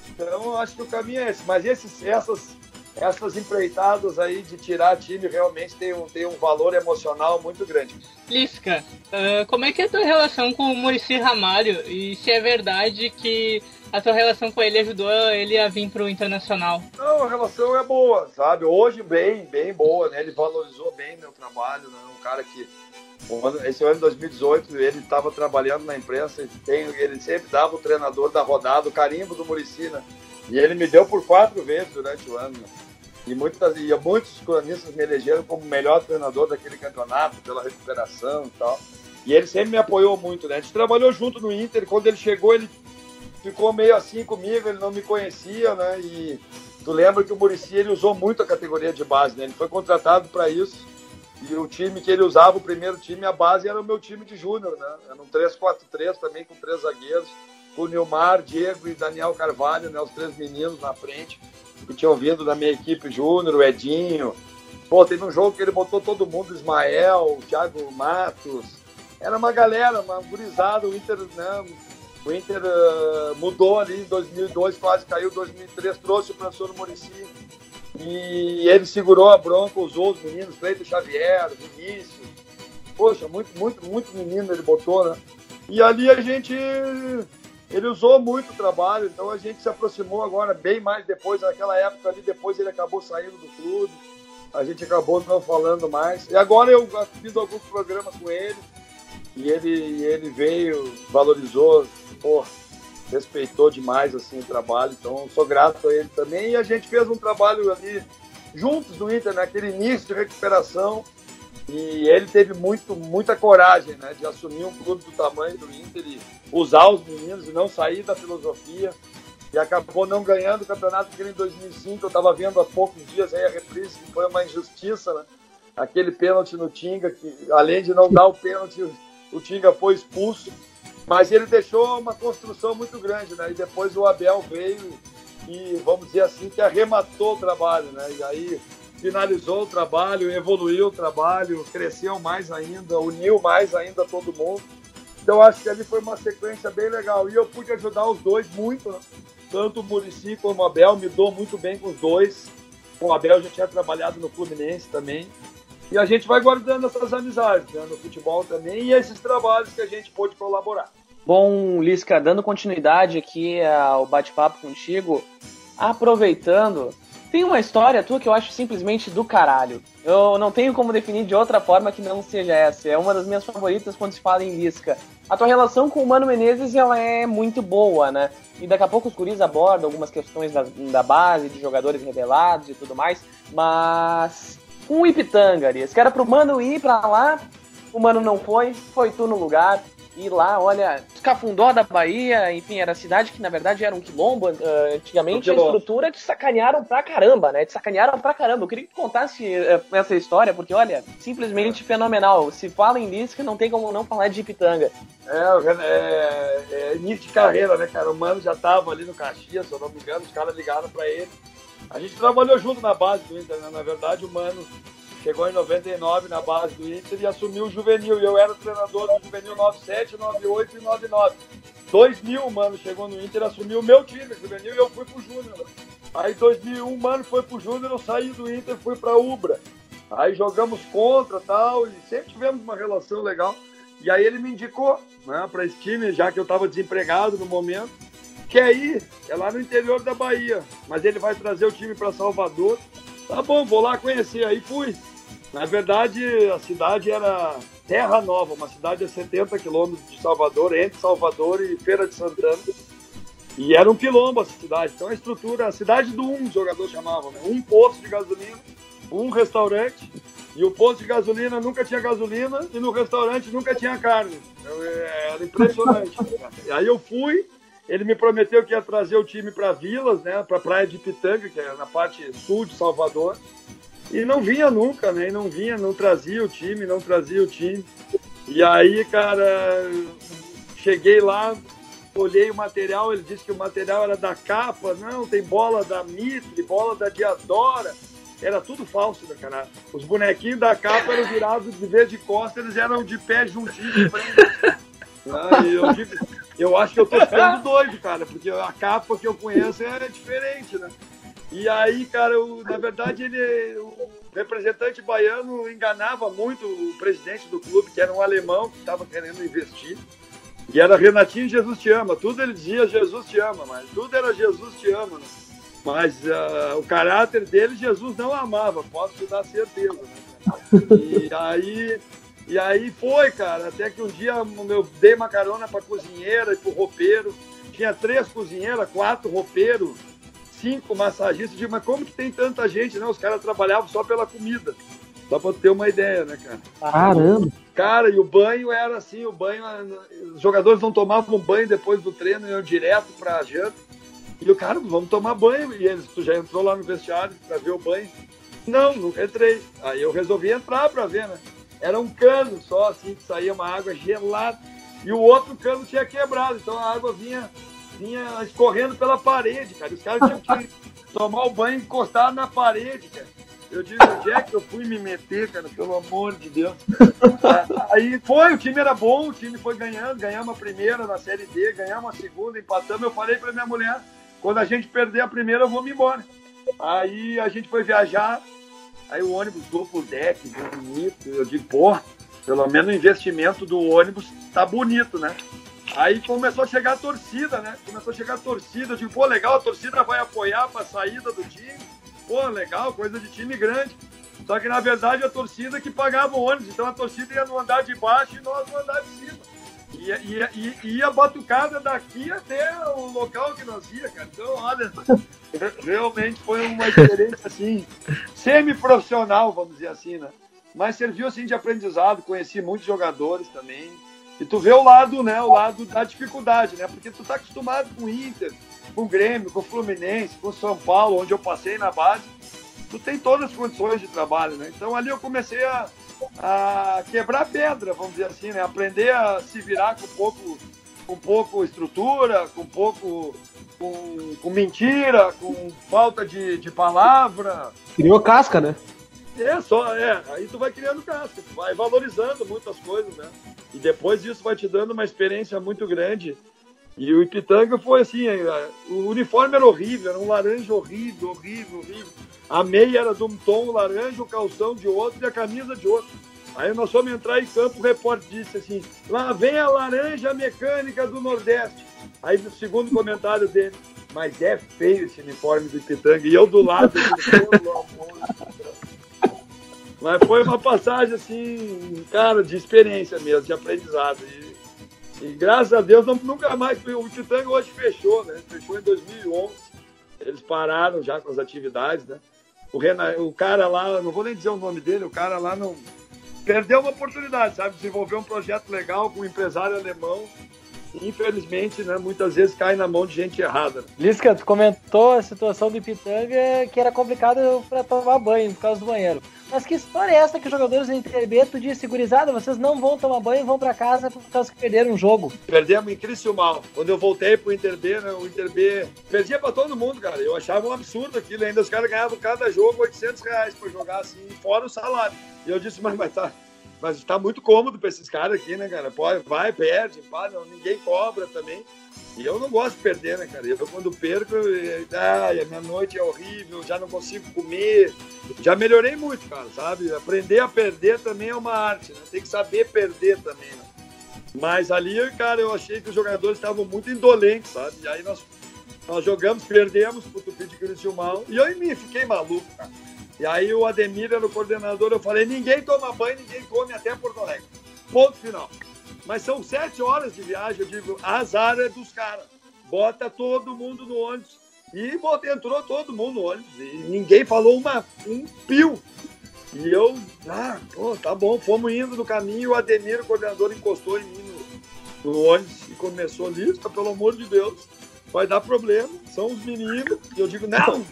Então, acho que o caminho é esse. Mas esses, essas, essas empreitadas aí de tirar time realmente tem um, tem um valor emocional muito grande. Lisca, uh, como é que é a tua relação com o Murici Ramalho? E se é verdade que a tua relação com ele ajudou ele a vir para o Internacional? Não, a relação é boa, sabe? Hoje bem, bem boa, né? Ele valorizou bem meu trabalho, né? Um cara que esse ano de 2018 ele estava trabalhando na imprensa e tem, ele sempre dava o treinador da rodada, o carimbo do Murici, né? E ele me deu por quatro vezes durante o ano. Né? E, muitas, e muitos cronistas me elegeram como melhor treinador daquele campeonato, pela recuperação e tal. E ele sempre me apoiou muito, né? A gente trabalhou junto no Inter, quando ele chegou, ele ficou meio assim comigo, ele não me conhecia, né? E tu lembra que o Murici ele usou muito a categoria de base, né? Ele foi contratado para isso e o time que ele usava, o primeiro time, a base era o meu time de júnior, né? Era um 3-4-3 também, com três zagueiros, com o Nilmar, Diego e Daniel Carvalho, né? Os três meninos na frente, que tinham vindo da minha equipe júnior, o Edinho. Pô, teve um jogo que ele botou todo mundo, Ismael, Thiago Matos. Era uma galera, uma gurizada, o Inter, né? O Inter uh, mudou ali em 2002, quase caiu em 2003, trouxe o professor Murici e ele segurou a bronca, usou os meninos, Cleito Xavier, Vinícius. Poxa, muito, muito, muito menino ele botou, né? E ali a gente. Ele usou muito o trabalho, então a gente se aproximou agora, bem mais depois, naquela época ali, depois ele acabou saindo do clube, a gente acabou não falando mais. E agora eu fiz alguns programas com ele, e ele, ele veio, valorizou, porra respeitou demais assim o trabalho, então sou grato a ele também. E a gente fez um trabalho ali juntos no Inter, naquele início de recuperação. E ele teve muito, muita coragem né, de assumir um clube do tamanho do Inter e usar os meninos e não sair da filosofia. E acabou não ganhando o campeonato porque em 2005 eu estava vendo há poucos dias aí a reprise, que foi uma injustiça, né? Aquele pênalti no Tinga, que além de não dar o pênalti, o Tinga foi expulso. Mas ele deixou uma construção muito grande, né? E depois o Abel veio e, vamos dizer assim, que arrematou o trabalho, né? E aí finalizou o trabalho, evoluiu o trabalho, cresceu mais ainda, uniu mais ainda todo mundo. Então acho que ali foi uma sequência bem legal. E eu pude ajudar os dois muito, né? tanto o Murici como o Abel, me dou muito bem com os dois. Com o Abel já tinha trabalhado no Fluminense também. E a gente vai guardando essas amizades né? no futebol também e esses trabalhos que a gente pôde colaborar. Bom, Lisca, dando continuidade aqui ao bate-papo contigo, aproveitando tem uma história tua que eu acho simplesmente do caralho. Eu não tenho como definir de outra forma que não seja essa. É uma das minhas favoritas quando se fala em Lisca. A tua relação com o Mano Menezes ela é muito boa, né? E daqui a pouco os guris abordam algumas questões da, da base, de jogadores revelados e tudo mais. Mas o Ipitanga, Liz, que era pro Mano ir pra lá, o Mano não foi, foi tu no lugar. E lá, olha, Cafundó da Bahia, enfim, era a cidade que na verdade era um quilombo uh, antigamente, a estrutura te sacanearam pra caramba, né? Te sacanearam pra caramba. Eu queria que tu contasse uh, essa história, porque olha, simplesmente fenomenal. Se fala em Lisca, não tem como não falar de Ipitanga. É, é, é, início de carreira, né, cara? O Mano já tava ali no Caxias, se eu não me engano, os caras ligaram pra ele. A gente trabalhou junto na base do Inter, né? Na verdade, o Mano Chegou em 99 na base do Inter e assumiu o juvenil. E eu era treinador do juvenil 97, 98 e 99. 2000, mano, chegou no Inter, assumiu o meu time, juvenil, e eu fui pro Júnior. Aí 2001, mano, foi pro Júnior, eu saí do Inter, fui pra Ubra. Aí jogamos contra tal, e sempre tivemos uma relação legal. E aí ele me indicou, né, pra esse time, já que eu tava desempregado no momento, que ir, é lá no interior da Bahia. Mas ele vai trazer o time para Salvador. Tá bom, vou lá conhecer. Aí fui. Na verdade, a cidade era Terra Nova, uma cidade a 70 quilômetros de Salvador, entre Salvador e Feira de Santana. E era um quilombo essa cidade. Então a estrutura, a cidade do um, os jogadores chamavam, né? Um posto de gasolina, um restaurante, e o posto de gasolina nunca tinha gasolina e no restaurante nunca tinha carne. Então, é, era impressionante. aí eu fui, ele me prometeu que ia trazer o time para Vilas, né? Para a Praia de Pitanga, que é na parte sul de Salvador. E não vinha nunca, né? E não vinha, não trazia o time, não trazia o time. E aí, cara, cheguei lá, olhei o material, ele disse que o material era da capa, não, tem bola da Mitre, bola da Diadora. Era tudo falso, né, cara? Os bonequinhos da capa eram virados de vez de costa, eles eram de pé juntinhos de frente. Ah, eu, digo, eu acho que eu tô ficando doido, cara, porque a capa que eu conheço é diferente, né? E aí, cara, eu, na verdade, ele, o representante baiano enganava muito o presidente do clube, que era um alemão que estava querendo investir. E era Renatinho Jesus te ama. Tudo ele dizia Jesus te ama, mas tudo era Jesus te ama. Né? Mas uh, o caráter dele, Jesus não amava, posso te dar certeza. Né? E aí, e aí foi, cara, até que um dia eu dei uma carona para cozinheira e para roupeiro. Tinha três cozinheiras, quatro roupeiros cinco massagistas. Eu digo, mas como que tem tanta gente? Não, os caras trabalhavam só pela comida. Só pra ter uma ideia, né, cara? Caramba! Cara, e o banho era assim, o banho, os jogadores não tomavam banho depois do treino, iam direto pra janta. E o cara, vamos tomar banho. E eles, tu já entrou lá no vestiário pra ver o banho? Não, nunca entrei. Aí eu resolvi entrar pra ver, né? Era um cano só, assim, que saía uma água gelada. E o outro cano tinha quebrado, então a água vinha vinha escorrendo pela parede, cara. Os caras tinham que tomar o banho encostado na parede, cara. Eu digo, onde é que eu fui me meter, cara? Pelo amor de Deus. Aí foi, o time era bom, o time foi ganhando, ganhamos a primeira na Série D, ganhamos a segunda, empatamos. Eu falei pra minha mulher, quando a gente perder a primeira, eu vou me embora. Aí a gente foi viajar, aí o ônibus duplo deck, bonito. Eu digo, pô, pelo menos o investimento do ônibus tá bonito, né? Aí começou a chegar a torcida, né? Começou a chegar a torcida. Eu digo, pô, legal, a torcida vai apoiar para a saída do time. Pô, legal, coisa de time grande. Só que na verdade a torcida que pagava o ônibus. Então a torcida ia no andar de baixo e nós no andar de cima. Ia, ia, ia, ia batucada daqui até o local que nós ia, cara. Então, olha, realmente foi uma experiência assim, semi-profissional, vamos dizer assim, né? mas serviu assim de aprendizado, conheci muitos jogadores também. E tu vê o lado, né, o lado da dificuldade, né? Porque tu tá acostumado com o Inter, com o Grêmio, com o Fluminense, com o São Paulo, onde eu passei na base. Tu tem todas as condições de trabalho, né? Então ali eu comecei a, a quebrar pedra, vamos dizer assim, né? Aprender a se virar com pouco, com pouco estrutura, com pouco com, com mentira, com falta de, de palavra. Criou casca, né? É, só, é. Aí tu vai criando casca, tu vai valorizando muitas coisas, né? E depois isso vai te dando uma experiência muito grande. E o Ipitanga foi assim, o uniforme era horrível, era um laranja horrível, horrível, horrível. A meia era de um tom laranja, o calção de outro e a camisa de outro. Aí nós fomos entrar em campo, o repórter disse assim, lá vem a laranja mecânica do Nordeste. Aí o segundo comentário dele, mas é feio esse uniforme do Ipitanga. E eu do lado, mas foi uma passagem assim, cara, de experiência mesmo, de aprendizado. E, graças a Deus não, nunca mais. O Ipitanga hoje fechou, né? Fechou em 2011. Eles pararam já com as atividades, né? O, Renan, o cara lá, não vou nem dizer o nome dele, o cara lá não perdeu uma oportunidade, sabe? Desenvolver um projeto legal com um empresário alemão infelizmente, né, muitas vezes cai na mão de gente errada. Lisca, tu comentou a situação do Ipitanga que era complicado para tomar banho por causa do banheiro. Mas que história é essa que os jogadores do Inter B, tu disse, gurizada, vocês não vão tomar banho e vão para casa por causa que perderam um jogo? Perdemos em Criciúmal. Quando eu voltei pro Inter B, né, o Inter B perdia para todo mundo, cara. Eu achava um absurdo aquilo. Ainda os caras ganhavam cada jogo 800 reais para jogar assim, fora o salário. E eu disse, mas, mas tá, mas tá muito cômodo para esses caras aqui, né, cara? Pode, vai, perde, pá, não, ninguém cobra também. E eu não gosto de perder, né, cara? Eu, quando perco, eu, ai, a minha noite é horrível, já não consigo comer. Já melhorei muito, cara, sabe? Aprender a perder também é uma arte, né? Tem que saber perder também, né? Mas ali, cara, eu achei que os jogadores estavam muito indolentes, sabe? E aí nós, nós jogamos, perdemos pro Tupi de Criciúmal. E eu em mim fiquei maluco, cara. E aí o Ademir era o coordenador, eu falei, ninguém toma banho, ninguém come até Porto Alegre. Ponto final. Mas são sete horas de viagem, eu digo, azar é dos caras. Bota todo mundo no ônibus. E bota, entrou todo mundo no ônibus. E ninguém falou uma, um pio. E eu, ah, pô, tá bom, fomos indo no caminho, o Ademir, o coordenador, encostou em mim no, no ônibus e começou, lista, pelo amor de Deus, vai dar problema, são os meninos. E eu digo, não,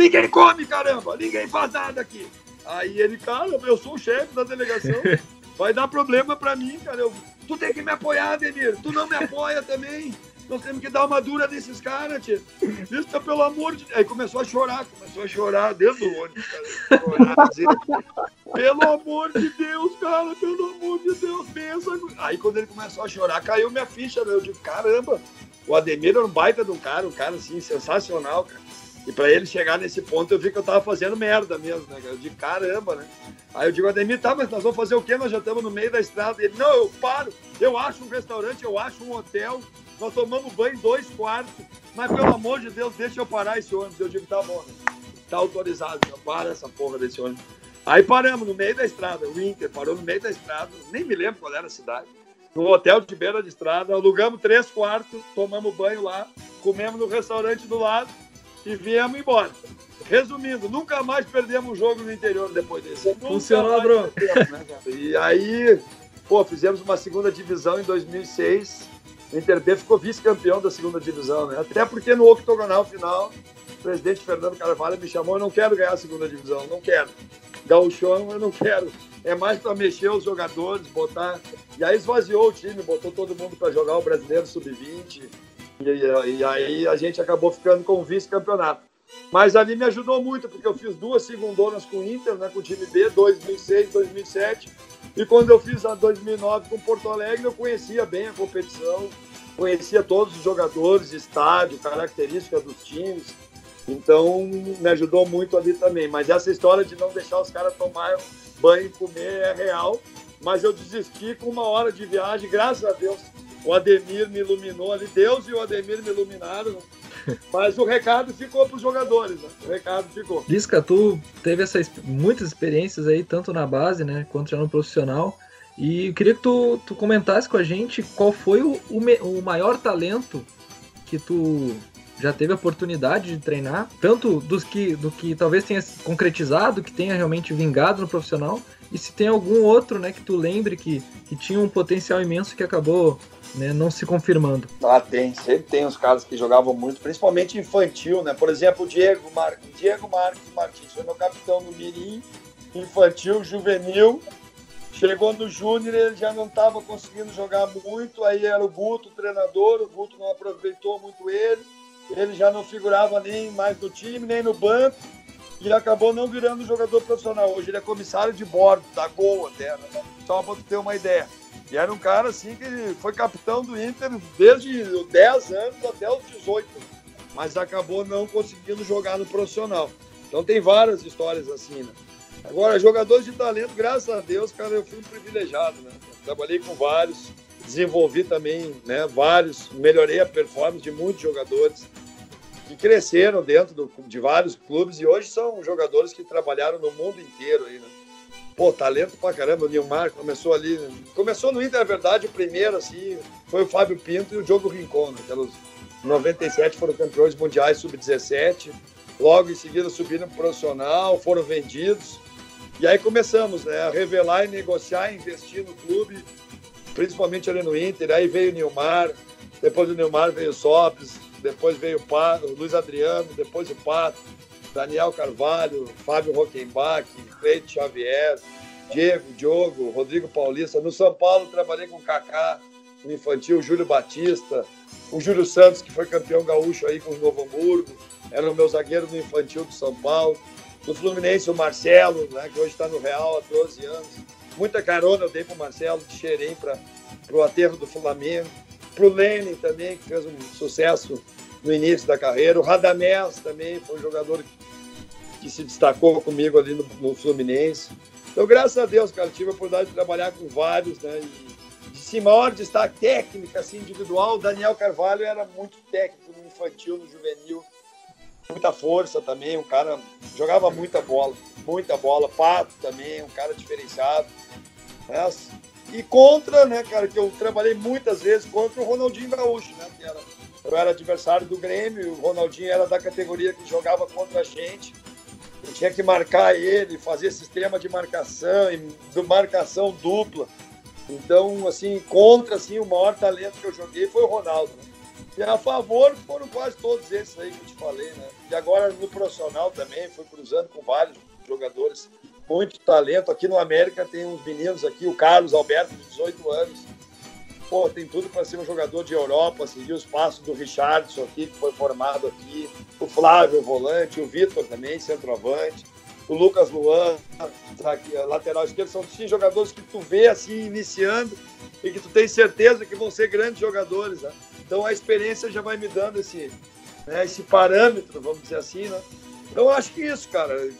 Ninguém come, caramba! Ninguém faz nada aqui. Aí ele, cara, eu sou o chefe da delegação. Vai dar problema pra mim, cara. Eu, tu tem que me apoiar, Denir. Tu não me apoia também. Nós temos que dar uma dura desses caras, tia. Isso tá pelo amor de. Aí começou a chorar, começou a chorar dentro do ônibus, cara. Chorar, dizer, pelo amor de Deus, cara, pelo amor de Deus, pensa. Aí quando ele começou a chorar, caiu minha ficha, né? Eu digo, caramba, o Ademir era um baita de um cara, um cara assim, sensacional, cara. E para ele chegar nesse ponto, eu vi que eu tava fazendo merda mesmo, né? Eu digo, caramba, né? Aí eu digo, Ademir, tá, mas nós vamos fazer o quê? Nós já estamos no meio da estrada. Ele, não, eu paro, eu acho um restaurante, eu acho um hotel, nós tomamos banho em dois quartos, mas pelo amor de Deus, deixa eu parar esse ônibus. Eu digo, tá bom, né? tá autorizado, eu para essa porra desse ônibus. Aí paramos no meio da estrada, o Inter parou no meio da estrada, nem me lembro qual era a cidade. No hotel de beira de estrada, alugamos três quartos, tomamos banho lá, comemos no restaurante do lado e viemos embora. Resumindo, nunca mais perdemos um jogo no interior depois desse. Funcionou, Bruno. Né, e aí, pô, fizemos uma segunda divisão em 2006. O Inter B ficou vice-campeão da segunda divisão, né? Até porque no octogonal final, o presidente Fernando Carvalho me chamou, eu não quero ganhar a segunda divisão, não quero. Gauchão, eu não quero. É mais para mexer os jogadores, botar. E aí esvaziou o time, botou todo mundo para jogar o Brasileiro Sub-20 e, e, aí a gente acabou ficando com o vice-campeonato. Mas ali me ajudou muito, porque eu fiz duas segundonas com o Inter, né, com o time B, 2006, 2007. E quando eu fiz a 2009 com Porto Alegre, eu conhecia bem a competição, conhecia todos os jogadores, estádio, característica dos times. Então, me ajudou muito ali também. Mas essa história de não deixar os caras tomar banho e comer é real. Mas eu desisti com uma hora de viagem, graças a Deus o Ademir me iluminou ali, Deus e o Ademir me iluminaram. Mas o recado ficou para os jogadores, né? O recado ficou. Lisca, tu teve essas muitas experiências aí, tanto na base, né, quanto já no profissional. E eu queria que tu, tu comentasse com a gente qual foi o, o, o maior talento que tu já teve a oportunidade de treinar, tanto dos que do que talvez tenha concretizado, que tenha realmente vingado no profissional, e se tem algum outro, né, que tu lembre que, que tinha um potencial imenso que acabou né, não se confirmando. Ah, tem, sempre tem os caras que jogavam muito, principalmente infantil, né? Por exemplo, o Diego, Mar... Diego Marques Martins foi meu capitão no Mirim, infantil, juvenil. Chegou no Júnior, ele já não estava conseguindo jogar muito, aí era o Guto, o treinador, o Guto não aproveitou muito ele, ele já não figurava nem mais no time, nem no banco, e acabou não virando jogador profissional. Hoje ele é comissário de bordo, da Gol até, né? só para ter uma ideia. E era um cara assim que foi capitão do Inter desde os 10 anos até os 18, mas acabou não conseguindo jogar no profissional. Então tem várias histórias assim, né? Agora, jogadores de talento, graças a Deus, cara, eu fui um privilegiado, né? Trabalhei com vários, desenvolvi também, né, vários, melhorei a performance de muitos jogadores que cresceram dentro do, de vários clubes e hoje são jogadores que trabalharam no mundo inteiro aí, né? Pô, talento pra caramba, o Nilmar começou ali. Começou no Inter, é verdade, o primeiro, assim, foi o Fábio Pinto e o Diogo Rincon, né? Pelos 97 foram campeões mundiais sub-17. Logo em seguida subiram pro profissional, foram vendidos. E aí começamos, né? A revelar e negociar, investir no clube, principalmente ali no Inter. Aí veio o Nilmar, depois do Nilmar veio o Sopes, depois veio o, Pato, o Luiz Adriano, depois o Pato. Daniel Carvalho, Fábio Rockenbach, Cleide Xavier, Diego, Diogo, Rodrigo Paulista. No São Paulo trabalhei com o Kaká, no infantil, Júlio Batista, o Júlio Santos, que foi campeão gaúcho aí com o Novo Hamburgo, era o meu zagueiro no infantil do São Paulo. No Fluminense, o Marcelo, né, que hoje está no Real há 12 anos. Muita carona eu dei para o Marcelo de Xerém para o aterro do Flamengo. Para o Lenin também, que fez um sucesso no início da carreira. O Radamés também foi um jogador que se destacou comigo ali no, no Fluminense. Então, graças a Deus, cara, tive a oportunidade de trabalhar com vários, né? E, de sim, maior destaque técnica, assim, individual, o Daniel Carvalho era muito técnico no infantil, no juvenil, muita força também, um cara jogava muita bola, muita bola. Pato também, um cara diferenciado. Né? E contra, né, cara, que eu trabalhei muitas vezes contra o Ronaldinho Gaúcho, né? Que era eu era adversário do Grêmio, o Ronaldinho era da categoria que jogava contra a gente. Eu tinha que marcar ele, fazer sistema de marcação, de marcação dupla. Então, assim, contra assim, o maior talento que eu joguei foi o Ronaldo. Né? E a favor foram quase todos esses aí que eu te falei, né? E agora no profissional também, fui cruzando com vários jogadores, muito talento. Aqui no América tem uns meninos aqui, o Carlos Alberto, de 18 anos, pô, tem tudo para ser um jogador de Europa, seguir os passos do Richardson aqui, que foi formado aqui, o Flávio, volante, o Vitor também, centroavante, o Lucas Luan, lateral esquerdo, são sim jogadores que tu vê assim iniciando e que tu tem certeza que vão ser grandes jogadores, né? Então a experiência já vai me dando esse, né, esse parâmetro, vamos dizer assim, né? Então acho que isso, cara,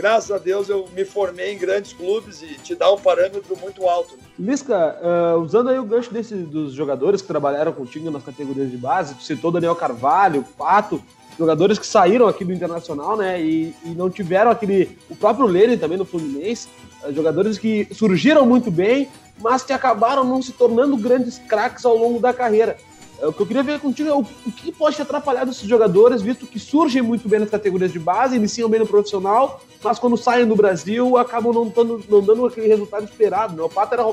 graças a Deus eu me formei em grandes clubes e te dá um parâmetro muito alto. Né? Lisca, uh, usando aí o gancho desse, dos jogadores que trabalharam contigo nas categorias de base, tu citou Daniel Carvalho, Pato, jogadores que saíram aqui do Internacional, né, e, e não tiveram aquele... O próprio Lênin também no Fluminense, uh, jogadores que surgiram muito bem, mas que acabaram não se tornando grandes craques ao longo da carreira. O que eu queria ver contigo é o, o que pode ter atrapalhado esses jogadores, visto que surgem muito bem nas categorias de base, iniciam bem no profissional, mas quando saem do Brasil acabam não, dando, não dando aquele resultado esperado. Né? O Pato era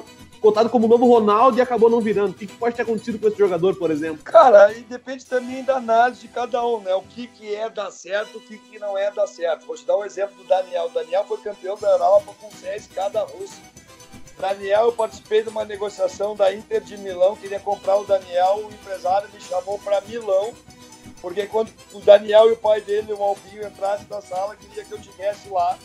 cotado como novo Ronaldo e acabou não virando. O que, pode ter acontecido com esse jogador, por exemplo? Cara, e depende também da análise de cada um, né? O que, que é dar certo, o que, que não é dar certo. Vou te dar um exemplo do Daniel. O Daniel foi campeão da Europa com 10 cada Rússia. Daniel, eu participei de uma negociação da Inter de Milão, queria comprar o Daniel, o empresário me chamou para Milão, porque quando o Daniel e o pai dele, o Albinho, entrassem na sala, queria que eu estivesse lá,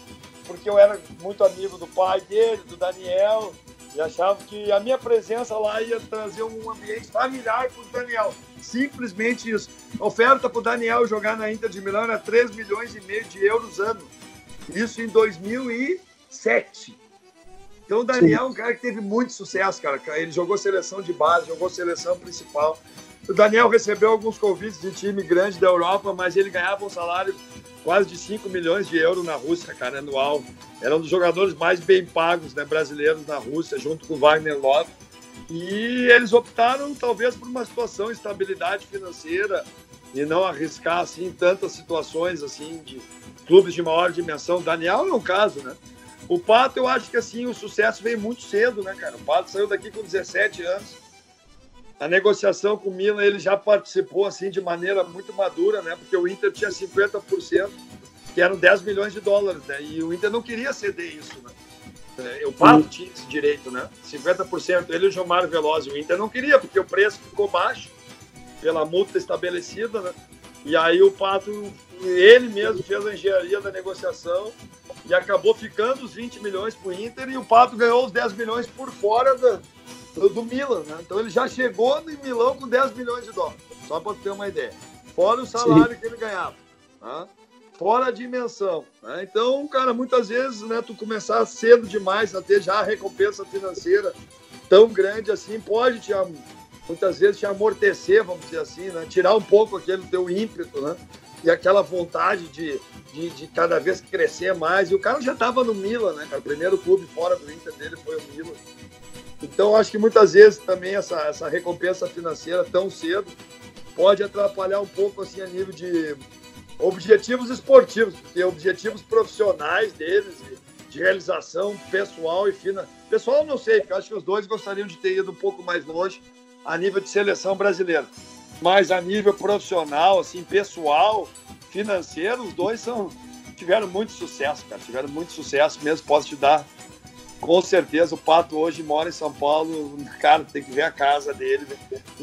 porque eu era muito amigo do pai dele, do Daniel, e achava que a minha presença lá ia trazer um ambiente familiar para o Daniel. Simplesmente isso. A oferta para o Daniel jogar na Inter de Milão era 3 milhões e meio de euros ano. Isso em 2007. Então o Daniel é um cara que teve muito sucesso, cara. Ele jogou seleção de base, jogou seleção principal. O Daniel recebeu alguns convites de time grande da Europa, mas ele ganhava um salário quase de 5 milhões de euros na Rússia, cara, anual. Era um dos jogadores mais bem pagos né, brasileiros na Rússia, junto com o Wagner Love. E eles optaram, talvez, por uma situação de estabilidade financeira, e não arriscar assim tantas situações assim de clubes de maior dimensão. Daniel é um caso, né? O Pato, eu acho que assim o sucesso veio muito cedo, né, cara? O Pato saiu daqui com 17 anos. A negociação com o Milan, ele já participou assim de maneira muito madura, né? Porque o Inter tinha 50%, que eram 10 milhões de dólares, né? E o Inter não queria ceder isso, né? É, o Pato tinha esse direito, né? 50%. Ele e o Gilmar Veloz. O Inter não queria, porque o preço ficou baixo pela multa estabelecida, né? E aí o Pato, ele mesmo fez a engenharia da negociação e acabou ficando os 20 milhões para o Inter e o Pato ganhou os 10 milhões por fora do, do, do Milan, né? Então ele já chegou em Milão com 10 milhões de dólares, só para ter uma ideia. Fora o salário Sim. que ele ganhava. Né? Fora a dimensão. Né? Então, cara, muitas vezes, né, tu começar cedo demais a ter já a recompensa financeira tão grande assim, pode te muitas vezes te amortecer, vamos dizer assim, né? tirar um pouco aquele teu ímpeto, né? E aquela vontade de, de, de cada vez crescer mais. E o cara já estava no Milan, né? O primeiro clube fora do Inter dele foi o Milan. Então, acho que muitas vezes também essa, essa recompensa financeira tão cedo pode atrapalhar um pouco, assim, a nível de objetivos esportivos, porque objetivos profissionais deles, de realização pessoal e fina. Pessoal, não sei, porque acho que os dois gostariam de ter ido um pouco mais longe a nível de seleção brasileira. Mas a nível profissional, assim, pessoal, financeiro, os dois são tiveram muito sucesso, cara. Tiveram muito sucesso mesmo, posso te dar. Com certeza, o Pato hoje mora em São Paulo. Cara, tem que ver a casa dele,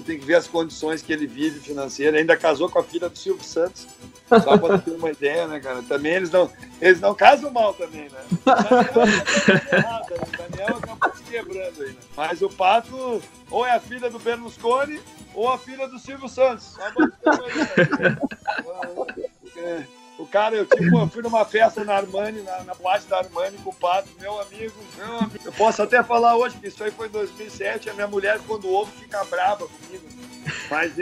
tem que ver as condições que ele vive financeiras. Ainda casou com a filha do Silvio Santos. Só para ter uma ideia, né, cara? Também eles não, eles não casam mal também, né? O Daniel, acabou se quebrando aí, né? Mas o Pato, ou é a filha do Berlusconi, ou a filha do Silvio Santos. Ideia. É. O cara, eu, tipo, eu fui numa festa na Armani, na, na boate da Armani com o Pato, meu amigo, meu amigo. Eu posso até falar hoje que isso aí foi em 2007, a minha mulher, quando ouve, fica brava comigo. Mas,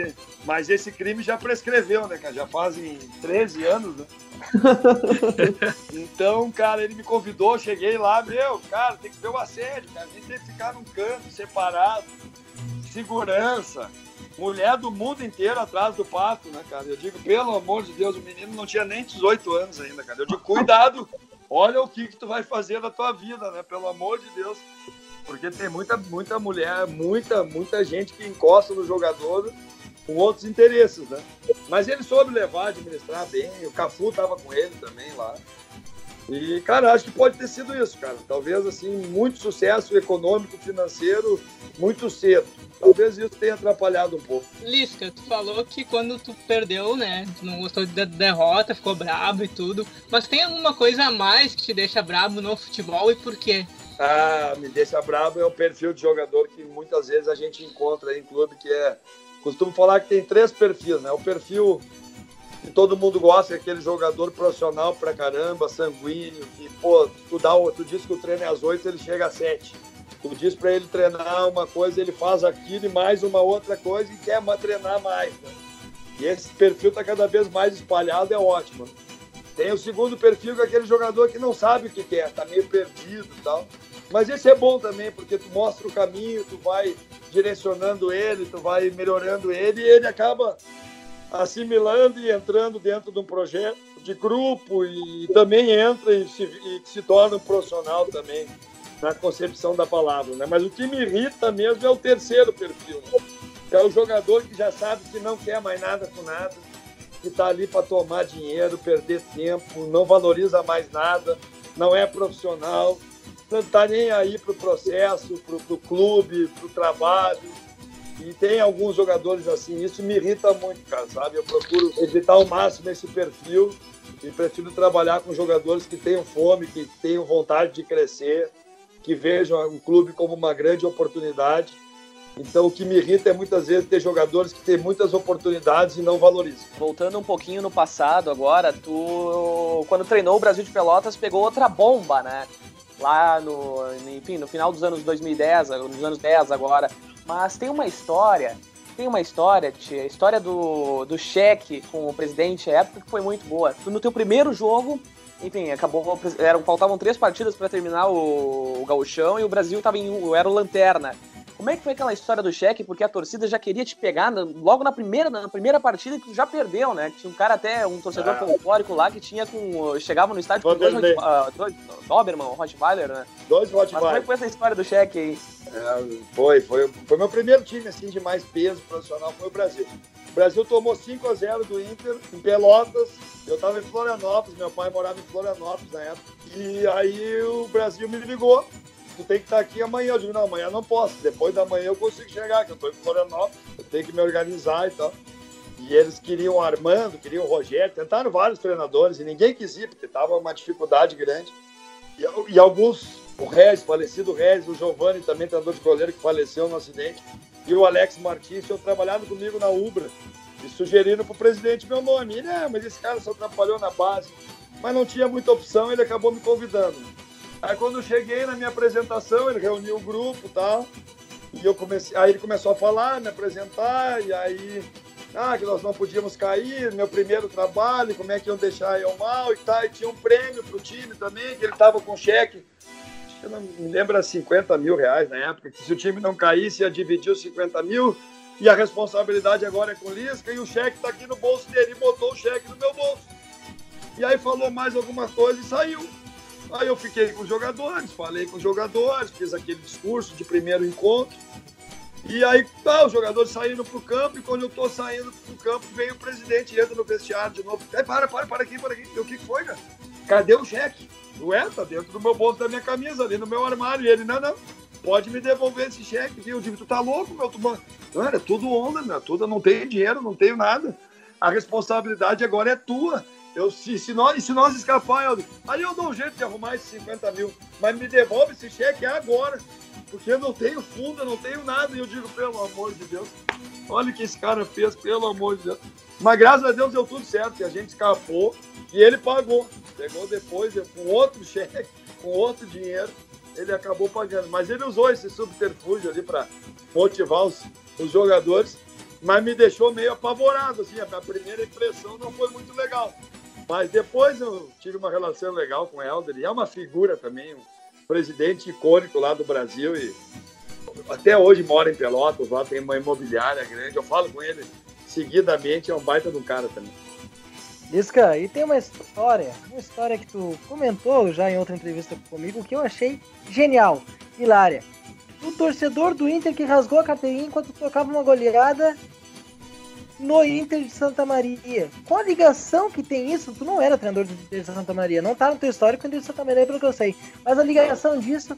mas esse crime já prescreveu, né, cara? Já fazem 13 anos, né? então, cara, ele me convidou, cheguei lá, meu, cara, tem que ver o assédio, cara. A gente tem que ficar num canto, separado, segurança mulher do mundo inteiro atrás do pato, né, cara? Eu digo, pelo amor de Deus, o menino não tinha nem 18 anos ainda, cara. Eu digo, cuidado, olha o que, que tu vai fazer na tua vida, né? Pelo amor de Deus. Porque tem muita, muita mulher, muita, muita gente que encosta no jogador com outros interesses, né? Mas ele soube levar, administrar bem. O Cafu tava com ele também lá. E, cara, acho que pode ter sido isso, cara. Talvez, assim, muito sucesso econômico, financeiro, muito cedo. Talvez isso tenha atrapalhado um pouco. Lisca, tu falou que quando tu perdeu, né? Tu não gostou da derrota, ficou brabo e tudo. Mas tem alguma coisa a mais que te deixa brabo no futebol e por quê? Ah, me deixa brabo é o perfil de jogador que muitas vezes a gente encontra em clube que é. Costumo falar que tem três perfis, né? O perfil que todo mundo gosta, é aquele jogador profissional pra caramba, sanguíneo, que, pô, tu, dá, tu diz que o treino é às oito, ele chega às sete. Tu diz para ele treinar uma coisa, ele faz aquilo e mais uma outra coisa e quer treinar mais. Né? E esse perfil está cada vez mais espalhado, é ótimo. Tem o segundo perfil, que é aquele jogador que não sabe o que quer, está meio perdido e tal. Mas esse é bom também, porque tu mostra o caminho, tu vai direcionando ele, tu vai melhorando ele e ele acaba assimilando e entrando dentro de um projeto de grupo e também entra e se, e se torna um profissional também na concepção da palavra, né? Mas o que me irrita mesmo é o terceiro perfil, né? que é o jogador que já sabe que não quer mais nada com nada, que está ali para tomar dinheiro, perder tempo, não valoriza mais nada, não é profissional, não está nem aí para o processo, para o clube, para o trabalho. E tem alguns jogadores assim, isso me irrita muito, cara, sabe? Eu procuro evitar ao máximo esse perfil e prefiro trabalhar com jogadores que tenham fome, que tenham vontade de crescer, que vejam o clube como uma grande oportunidade. Então, o que me irrita é muitas vezes ter jogadores que têm muitas oportunidades e não valorizam. Voltando um pouquinho no passado agora, tu, quando treinou o Brasil de Pelotas, pegou outra bomba, né? Lá no, enfim, no final dos anos 2010, nos anos 10 agora. Mas tem uma história, tem uma história, tia, a história do, do cheque com o presidente à época que foi muito boa. No teu primeiro jogo, enfim, acabou. Eram, faltavam três partidas para terminar o, o gauchão e o Brasil tava em, era o lanterna. Como é que foi aquela história do cheque? Porque a torcida já queria te pegar logo na primeira, na primeira partida que tu já perdeu, né? Tinha um cara até, um torcedor É. folclórico lá que tinha com. Chegava no estádio com dois, Vanderlei. uh, dois Doberman, Rottweiler, né? Dois Mas como é Rottweiler. que foi essa história do cheque aí? É, foi, foi, foi meu primeiro time assim, de mais peso profissional, foi o Brasil. O Brasil tomou 5 a 0 do Inter em Pelotas. Eu estava em Florianópolis, meu pai morava em Florianópolis na época. E aí o Brasil me ligou. Tu tem que estar aqui amanhã. Eu digo, não, amanhã não posso. Depois da manhã eu consigo chegar, que eu estou em Florianópolis. Eu tenho que me organizar e tal. E eles queriam Armando, queriam Rogério, tentaram vários treinadores e ninguém quis ir, porque estava uma dificuldade grande. E, e alguns, o Regis, falecido Regis, o Giovanni, também treinador de goleiro, que faleceu no acidente, e o Alex Martins, tinham trabalhado comigo na Ubra e sugeriram para o presidente meu nome. Ele, é, mas esse cara só atrapalhou na base. Mas não tinha muita opção, ele acabou me convidando. Aí quando cheguei na minha apresentação, ele reuniu o grupo e tal. E eu comecei, aí ele começou a falar, me apresentar, e aí, ah, que nós não podíamos cair, meu primeiro trabalho, como é que iam deixar eu mal e tal. E tinha um prêmio pro time também, que ele tava com cheque, acho que eu não me lembro, era 50 mil reais na época, que se o time não caísse, ia dividir os 50 mil, e a responsabilidade agora é com o Lisca, e o cheque tá aqui no bolso dele, e botou o cheque no meu bolso. E aí falou mais alguma coisa e saiu. Aí eu fiquei com os jogadores, falei com os jogadores, fiz aquele discurso de primeiro encontro. E aí, tá, os jogadores saíram pro campo, e quando eu tô saindo pro campo, vem o presidente entra no vestiário de novo. Aí, para, para, para aqui, para aqui. O que foi, cara? Cadê o cheque? Ué, tá dentro do meu bolso da minha camisa, ali no meu armário. E ele, não, não, pode me devolver esse cheque. viu? Eu digo, tu tá louco, meu? Tu... Não, era tudo onda, meu. Tudo, não tenho dinheiro, não tenho nada. A responsabilidade agora é tua. Eu, se, se, nós, se nós escapar, eu, aí eu dou um jeito de arrumar esses 50 mil. Mas me devolve esse cheque agora. Porque eu não tenho fundo, eu não tenho nada. E eu digo, pelo amor de Deus, olha o que esse cara fez, pelo amor de Deus. Mas graças a Deus deu tudo certo, e a gente escapou e ele pagou. Pegou depois com outro cheque, com outro dinheiro, ele acabou pagando. Mas ele usou esse subterfúgio ali para motivar os, os jogadores, mas me deixou meio apavorado. Assim, a primeira impressão não foi muito legal. Mas depois eu tive uma relação legal com o Helder, e é uma figura também, um presidente icônico lá do Brasil e até hoje mora em Pelotas, lá tem uma imobiliária grande. Eu falo com ele seguidamente, é um baita de um cara também. Lisca, e tem uma história, uma história que tu comentou já em outra entrevista comigo que eu achei genial, hilária. O torcedor do Inter que rasgou a carteirinha enquanto tocava uma goleada no Inter de Santa Maria. Qual a ligação que tem isso? Tu não era treinador do Inter de Santa Maria, não tá no teu histórico Inter de Santa Maria, pelo que eu sei. Mas a ligação disso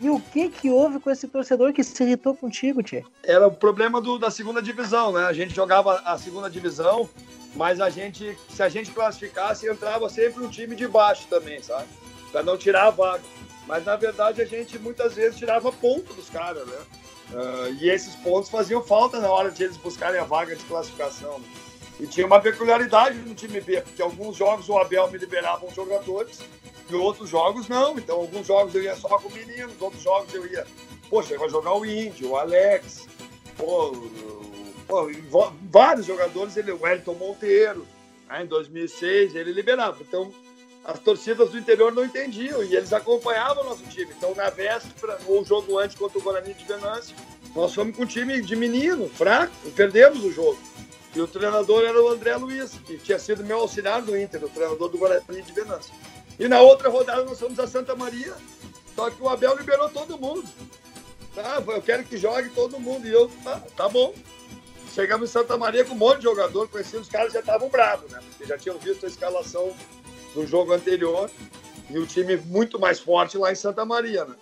e o que que houve com esse torcedor que se irritou contigo, Tchê? Era o problema do, da segunda divisão, né? A gente jogava a segunda divisão, mas a gente, se a gente classificasse, entrava sempre um time de baixo também, sabe? Para não tirar a vaga. Mas na verdade a gente muitas vezes tirava ponto dos caras, né? Uh, e esses pontos faziam falta na hora de eles buscarem a vaga de classificação. E tinha uma peculiaridade no time B, porque alguns jogos o Abel me liberava os jogadores e outros jogos não. Então, alguns jogos eu ia só com meninos, outros jogos eu ia, poxa, vai jogar o Índio, o Alex, pô, pô, vários jogadores, ele, o Wellington Monteiro, né, em 2006, ele liberava. Então, as torcidas do interior não entendiam e eles acompanhavam o nosso time. Então, na véspera, ou jogo antes contra o Guarani de Venâncio, nós fomos com um time de menino, fraco, e perdemos o jogo. E o treinador era o André Luiz, que tinha sido meu auxiliar do Inter, o treinador do Guarani de Venâncio. E na outra rodada nós fomos a Santa Maria, só que o Abel liberou todo mundo. Tá, eu quero que jogue todo mundo. E eu, tá, tá bom. Chegamos em Santa Maria com um monte de jogador, conhecidos, os caras já estavam bravos, né? Porque já tinham visto a escalação do jogo anterior e o time muito mais forte lá em Santa Maria, né?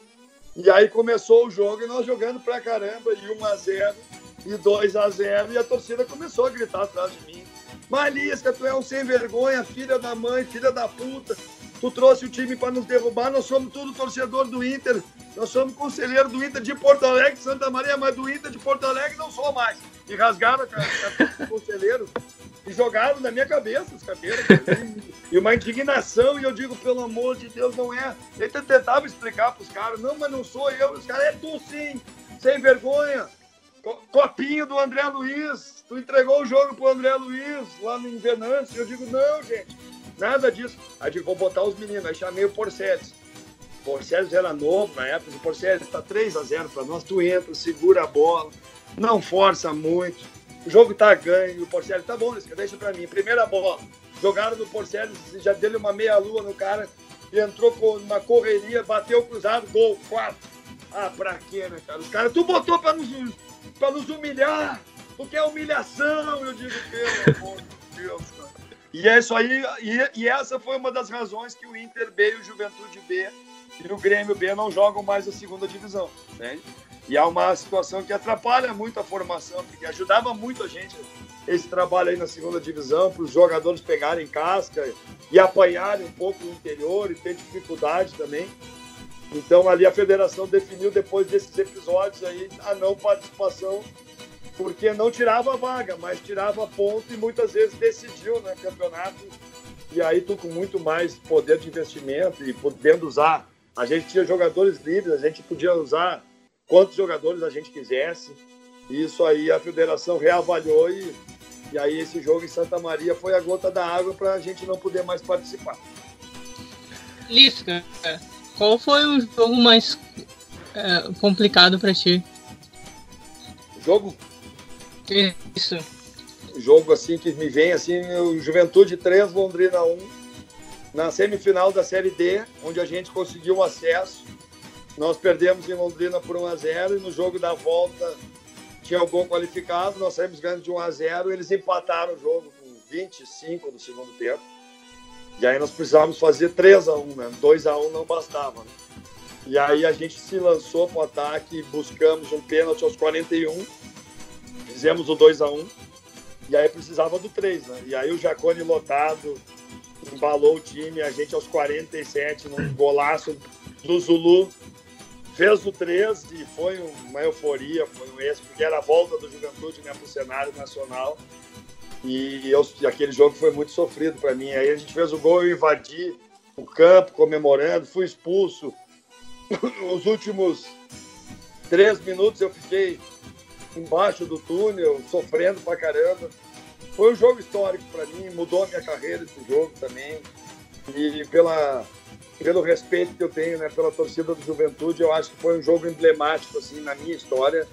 E aí começou o jogo e nós jogando pra caramba, e 1 a 0 e 2 a 0 e a torcida começou a gritar atrás de mim. Malisca, tu é um sem vergonha, filha da mãe, filha da puta. Tu trouxe o time para nos derrubar, nós somos tudo torcedor do Inter. Nós somos conselheiro do Inter de Porto Alegre, Santa Maria, mas do Inter de Porto Alegre não sou mais. E rasgaram a, a, conselheiro e jogaram na minha cabeça os cadeiras. e uma indignação, e eu digo, pelo amor de Deus, não é. Ele tentava explicar para os caras, não, mas não sou eu. Os caras, é tu sim, sem vergonha. Copinho do André Luiz, tu entregou o jogo pro André Luiz lá no Venâncio. Eu digo, não, gente, nada disso. Aí digo, vou botar os meninos, aí chamei o Porcetes. O Porceles era novo na época. O Porceles está 3 a 0 para nós. Tu entra, segura a bola, não força muito. O jogo tá ganho. O Porceles tá bom, deixa para mim. Primeira bola. Jogaram no Porceles, já deu uma meia-lua no cara e entrou com uma correria, bateu cruzado, gol, 4. Ah, pra quê, né, cara? Os caras, tu botou pra nos, pra nos humilhar, porque é humilhação, eu digo, pelo amor de Deus, cara. E é isso aí, e, e, essa foi uma das razões que o Inter B e o Juventude B e o Grêmio B não jogam mais a segunda divisão, entende? E é uma situação que atrapalha muito a formação, porque ajudava muito a gente esse trabalho aí na segunda divisão, para os jogadores pegarem casca e apanharem um pouco no interior e ter dificuldade também. Então ali a federação definiu depois desses episódios aí a não participação, porque não tirava vaga, mas tirava ponto e muitas vezes decidiu né, campeonato. E aí tu com muito mais poder de investimento e podendo usar. A gente tinha jogadores livres, a gente podia usar quantos jogadores a gente quisesse. Isso aí a federação reavaliou e, e aí esse jogo em Santa Maria foi a gota da água para a gente não poder mais participar. Lisca, qual foi o jogo mais é, complicado para ti? Jogo? Isso. Jogo assim que me vem assim, o Juventude 3, Londrina 1, na semifinal da Série D, onde a gente conseguiu o acesso. Nós perdemos em Londrina por 1 a 0 e no jogo da volta tinha o gol qualificado, nós saímos ganhando de 1 a 0 eles empataram o jogo com 25 no segundo tempo. E aí nós precisávamos fazer 3 a 1 né? 2 a 1 não bastava. Né? E aí a gente se lançou para o ataque, buscamos um pênalti aos 41, fizemos o 2 a 1 e aí precisava do 3, né? E aí o Jacone lotado embalou o time, a gente aos 47, num golaço do Zulu, fez o 3 e foi uma euforia, foi um êxito, porque era a volta do Juventude né, para o cenário nacional. E, eu, aquele jogo foi muito sofrido para mim. Aí a gente fez o gol, eu invadi o campo comemorando, fui expulso. Os últimos três minutos eu fiquei embaixo do túnel, sofrendo pra caramba. Foi um jogo histórico para mim, mudou a minha carreira esse jogo também. E pela pelo respeito que eu tenho né, pela torcida do Juventude, eu acho que foi um jogo emblemático assim na minha história.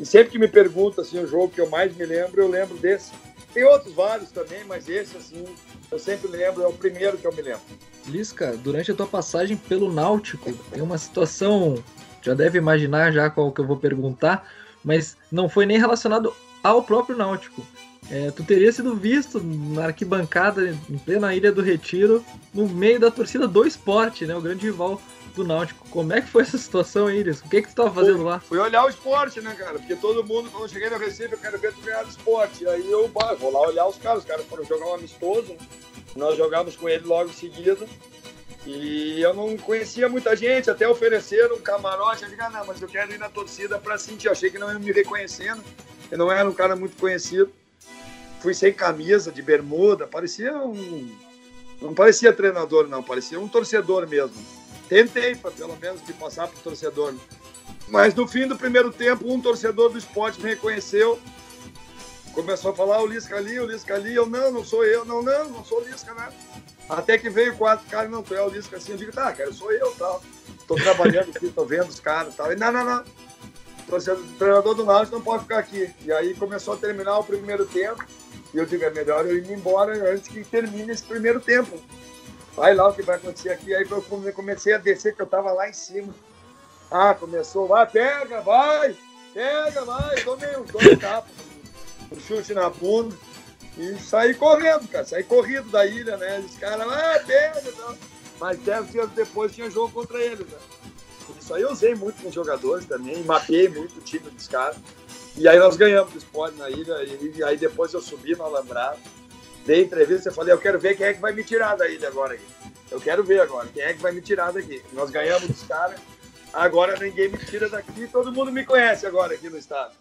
E sempre que me pergunta assim, o jogo que eu mais me lembro, eu lembro desse. Tem outros vários também, mas esse assim, eu sempre lembro, é o primeiro que eu me lembro. Lisca, durante a tua passagem pelo Náutico, tem uma situação, já deve imaginar já qual que eu vou perguntar, mas não foi nem relacionado ao próprio Náutico. É, tu teria sido visto na arquibancada em plena Ilha do Retiro, no meio da torcida do esporte, né? O grande rival do Náutico. Como é que foi essa situação aí, Iris? O que, é que tu tava fazendo lá? Fui olhar o esporte, né, cara? Porque todo mundo, quando eu cheguei no Recife, eu quero ver tu ganhar do esporte. Aí eu bah, vou lá olhar os caras. Os caras foram jogar um amistoso. Nós jogávamos com ele logo em seguida. E eu não conhecia muita gente, até ofereceram um camarote. Eu digo, ah, não, mas eu quero ir na torcida pra sentir. Eu achei que não ia me reconhecendo. Eu não era um cara muito conhecido fui sem camisa, de bermuda, parecia um. Não parecia treinador, não, parecia um torcedor mesmo. Tentei, pelo menos, de passar para o torcedor. Mas no fim do primeiro tempo, um torcedor do esporte me reconheceu. Começou a falar o Lisca ali, o Lisca ali. Eu, não, não sou eu. Não, não, não sou o Lisca, né? Até que veio quatro caras, não, tu é o Lisca assim. Eu digo, tá, cara, sou eu, tal. Tô trabalhando aqui, tô vendo os caras, tal. E não, não, não. O treinador do Náutico não pode ficar aqui. E aí começou a terminar o primeiro tempo. E eu digo, é melhor eu ir embora antes que termine esse primeiro tempo. Vai lá o que vai acontecer aqui. Aí eu comecei a descer, que eu tava lá em cima. Ah, começou, vai, pega, vai, pega, vai. Tomei um dois tapas, um chute na bunda. E saí correndo, cara. Saí corrido da ilha, né? Os caras, ah, pega. Não. Mas dez dias depois tinha jogo contra eles, né? Isso aí eu usei muito com os jogadores também, mapeei muito o time dos caras. E aí nós ganhamos o esporte na ilha, e aí depois eu subi no Alambrado, dei entrevista e falei, eu quero ver quem é que vai me tirar da ilha agora. Aqui. Eu quero ver agora, quem é que vai me tirar daqui. Nós ganhamos dos caras, agora ninguém me tira daqui, todo mundo me conhece agora aqui no estado.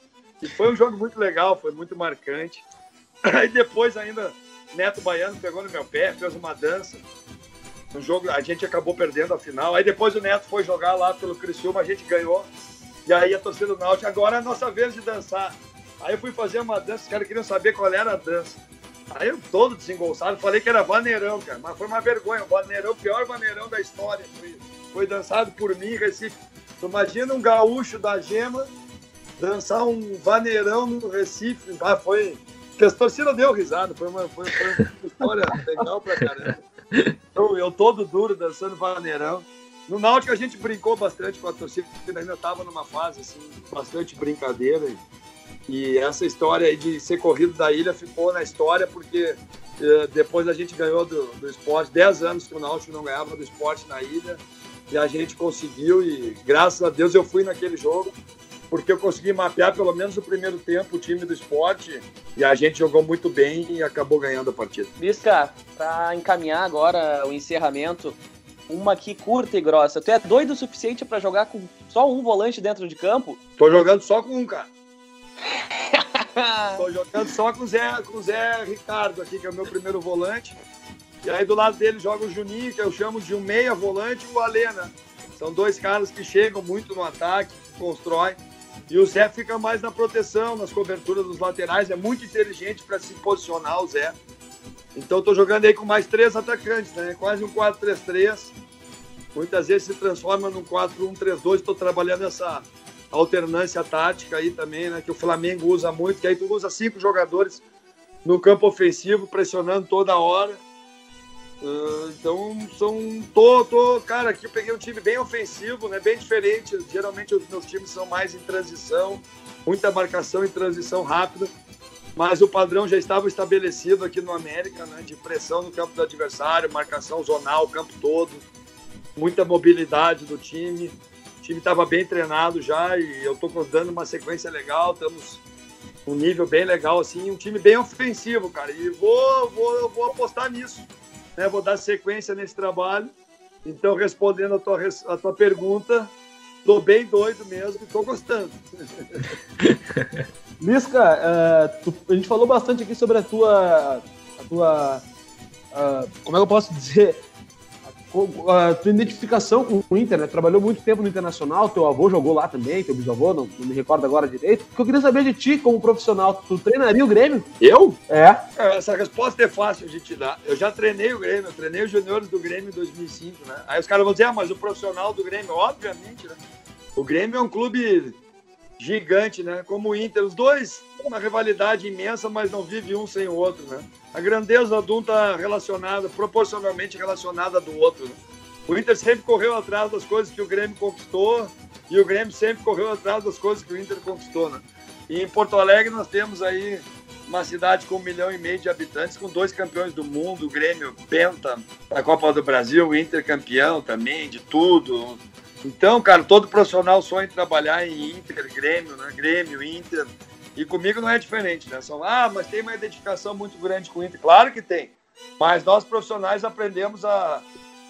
E foi um jogo muito legal, foi muito marcante. Aí depois ainda, Neto Baiano pegou no meu pé, fez uma dança. Um jogo, a gente acabou perdendo a final. Aí depois o Neto foi jogar lá pelo Criciúma, a gente ganhou. E aí a torcida do Náutico, agora é a nossa vez de dançar. Aí eu fui fazer uma dança, os caras queriam saber qual era a dança. Aí eu todo desengolçado, falei que era vaneirão, cara. Mas foi uma vergonha, o vaneirão, o pior vaneirão da história. Foi foi dançado por mim em Recife. Tu imagina um gaúcho da Gema dançar um vaneirão no Recife. Ah, foi. Que as torcidas deu risada, foi uma, foi, foi uma história legal pra caramba. Eu, eu todo duro dançando vaneirão. No Náutico a gente brincou bastante com a torcida, ainda estava numa fase assim, bastante brincadeira. E essa história aí de ser corrido da ilha ficou na história porque eh, depois a gente ganhou do, do esporte, 10 anos que o Náutico não ganhava do esporte na ilha, e a gente conseguiu, e graças a Deus eu fui naquele jogo, porque eu consegui mapear pelo menos o primeiro tempo o time do esporte, e a gente jogou muito bem e acabou ganhando a partida. Bisca, para encaminhar agora o encerramento, uma aqui curta e grossa. Tu é doido o suficiente para jogar com só um volante dentro de campo? Tô jogando só com um, cara. Tô jogando só com o Zé, com o Zé Ricardo aqui, que é o meu primeiro volante. E aí do lado dele joga o Juninho, que eu chamo de um meia volante, e o Alê, né? São dois caras que chegam muito no ataque, constroem. E o Zé fica mais na proteção, nas coberturas dos laterais. É muito inteligente para se posicionar o Zé. Então estou jogando aí com mais três atacantes, né? Quase um 4-3-3. Muitas vezes se transforma num 4-1-3-2. Estou trabalhando essa alternância tática aí também, né? Que o Flamengo usa muito, que aí tu usa cinco jogadores no campo ofensivo, pressionando toda hora. Uh, então, são. Tô, tô, cara, aqui eu peguei um time bem ofensivo, né? Bem diferente. Geralmente os meus times são mais em transição, muita marcação em transição rápida. Mas o padrão já estava estabelecido aqui no América, né? De pressão no campo do adversário, marcação zonal o campo todo, muita mobilidade do time. O time estava bem treinado já e eu estou dando uma sequência legal, estamos um nível bem legal, assim, um time bem ofensivo, cara. E vou, vou, vou apostar nisso, né? Vou dar sequência nesse trabalho. Então, respondendo a tua, a tua pergunta, tô bem doido mesmo e tô gostando. Lisca, uh, tu, a gente falou bastante aqui sobre a tua. A tua uh, como é que eu posso dizer? a tua identificação com o Inter, né? Trabalhou muito tempo no Internacional, teu avô jogou lá também, teu bisavô, não, não me recordo agora direito. O que eu queria saber de ti, como profissional, tu treinaria o Grêmio? Eu? É. é essa resposta é fácil de te dar. Eu já treinei o Grêmio, eu treinei os juniores do Grêmio em 2005, né? Aí os caras vão dizer, ah, mas o profissional do Grêmio, obviamente, né? O Grêmio é um clube gigante, né? Como o Inter, os dois uma rivalidade imensa, mas não vive um sem o outro, né? A grandeza de um está relacionada, proporcionalmente relacionada do outro. Né? O Inter sempre correu atrás das coisas que o Grêmio conquistou e o Grêmio sempre correu atrás das coisas que o Inter conquistou, né? E em Porto Alegre nós temos aí uma cidade com um milhão e meio de habitantes, com dois campeões do mundo, o Grêmio penta da Copa do Brasil, o Inter campeão também, de tudo. Então, cara, todo profissional sonha em trabalhar em Inter, Grêmio, né? Grêmio, Inter. E comigo não é diferente, né? São, ah, mas tem uma identificação muito grande com o Inter. Claro que tem. Mas nós profissionais aprendemos a,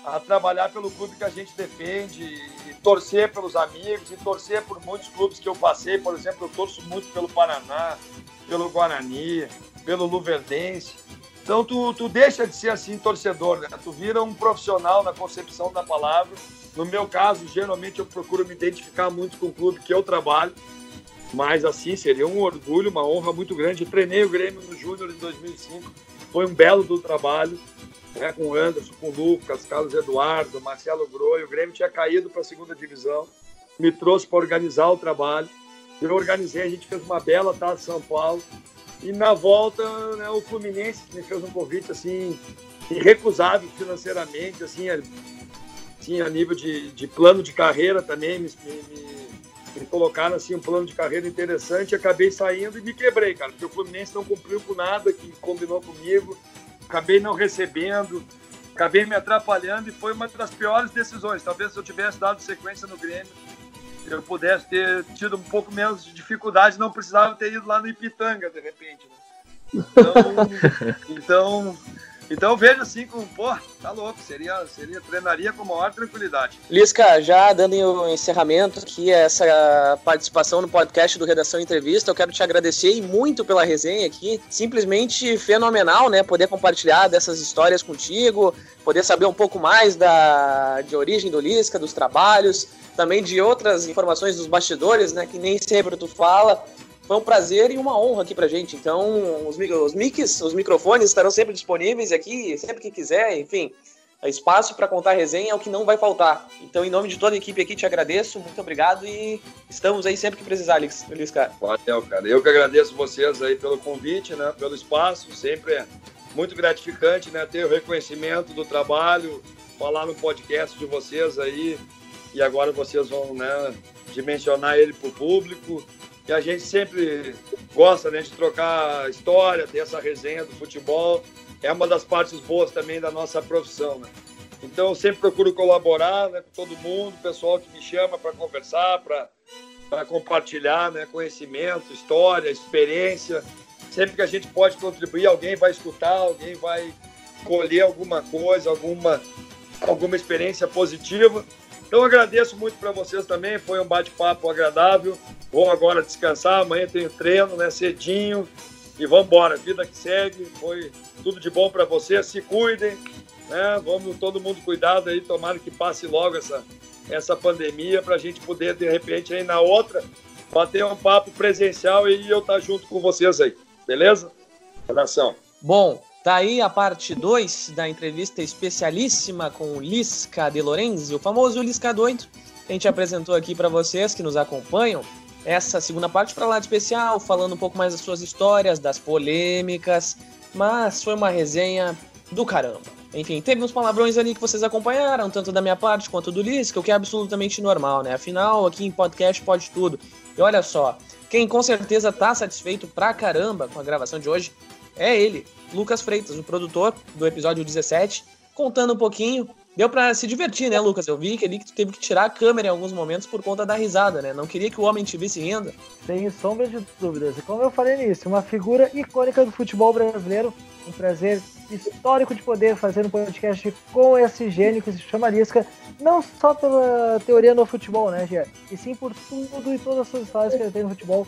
a trabalhar pelo clube que a gente defende, e torcer pelos amigos, e torcer por muitos clubes que eu passei. Por exemplo, eu torço muito pelo Paraná, pelo Guarani, pelo Luverdense. Então tu, tu deixa de ser assim torcedor, né? Tu vira um profissional na concepção da palavra. No meu caso, geralmente eu procuro me identificar muito com o clube que eu trabalho. Mas assim, seria um orgulho, uma honra muito grande. Eu treinei o Grêmio no Júnior em 2005. Foi um belo do trabalho, né, com o Anderson, com o Lucas, Carlos Eduardo, Marcelo Groi. O Grêmio tinha caído para a segunda divisão. Me trouxe para organizar o trabalho. Eu organizei, a gente fez uma bela taça São Paulo. E na volta, né, o Fluminense me fez um convite assim irrecusável financeiramente, assim, assim a nível de, de plano de carreira também me, me me colocaram assim um plano de carreira interessante, acabei saindo e me quebrei, cara, porque o Fluminense não cumpriu com nada que combinou comigo, acabei não recebendo, acabei me atrapalhando e foi uma das piores decisões. Talvez se eu tivesse dado sequência no Grêmio, eu pudesse ter tido um pouco menos de dificuldade, não precisava ter ido lá no Ipitanga de repente. Né? Então, então então vejo assim como, pô, tá louco, seria, seria, treinaria com maior tranquilidade. Lisca, já dando o encerramento aqui, essa participação no podcast do Redação Entrevista, eu quero te agradecer muito pela resenha aqui, simplesmente fenomenal, né, poder compartilhar dessas histórias contigo, poder saber um pouco mais da, de origem do Lisca, dos trabalhos, também de outras informações dos bastidores, né, que nem sempre tu fala, foi um prazer e uma honra aqui pra gente. Então, os, os mics, os microfones estarão sempre disponíveis aqui, sempre que quiser, enfim. espaço para contar resenha é o que não vai faltar. Então, em nome de toda a equipe aqui, te agradeço, muito obrigado e estamos aí sempre que precisar, Lisca. Valeu, cara. Eu que agradeço vocês aí pelo convite, né, pelo espaço, sempre é muito gratificante, né, ter o reconhecimento do trabalho, falar no podcast de vocês aí e agora vocês vão, né, dimensionar ele para o público. E a gente sempre gosta, né, de trocar história, ter essa resenha do futebol é uma das partes boas também da nossa profissão, né? Então, eu sempre procuro colaborar né, com todo mundo, pessoal que me chama para conversar, para compartilhar né, conhecimento, história, experiência. Sempre que a gente pode contribuir, alguém vai escutar, alguém vai colher alguma coisa, alguma, alguma experiência positiva. Então, agradeço muito para vocês também, foi um bate-papo agradável. Vou agora descansar, amanhã tenho treino, né, cedinho. E vamos embora, vida que segue. Foi tudo de bom para vocês, se cuidem, né? Vamos todo mundo cuidado aí, tomara que passe logo essa, essa pandemia para a gente poder, de repente, aí na outra, bater um papo presencial e eu estar tá junto com vocês aí, beleza? Abração. Bom, tá aí a parte 2 da entrevista especialíssima com o Lisca de Lorenzi, o famoso Lisca doido, que a gente apresentou aqui para vocês que nos acompanham. Essa segunda parte para lá de especial, falando um pouco mais das suas histórias, das polêmicas, mas foi uma resenha do caramba. Enfim, teve uns palavrões ali que vocês acompanharam, tanto da minha parte quanto do Lisca, o que é absolutamente normal, né? Afinal, aqui em podcast pode tudo. E olha só, quem com certeza tá satisfeito pra caramba com a gravação de hoje é ele, Lucas Freitas, o produtor do episódio 17, contando um pouquinho. Deu pra se divertir, né, Lucas? Eu vi que tu teve que tirar a câmera em alguns momentos por conta da risada, né? Não queria que o homem te visse rindo. Sem sombra de dúvidas. E como eu falei nisso, uma figura icônica do futebol brasileiro. Um prazer histórico de poder fazer um podcast com esse gênio que se chama Lisca, não só pela teoria no futebol, né, Gê? E sim por tudo e todas as suas histórias que ele tem no futebol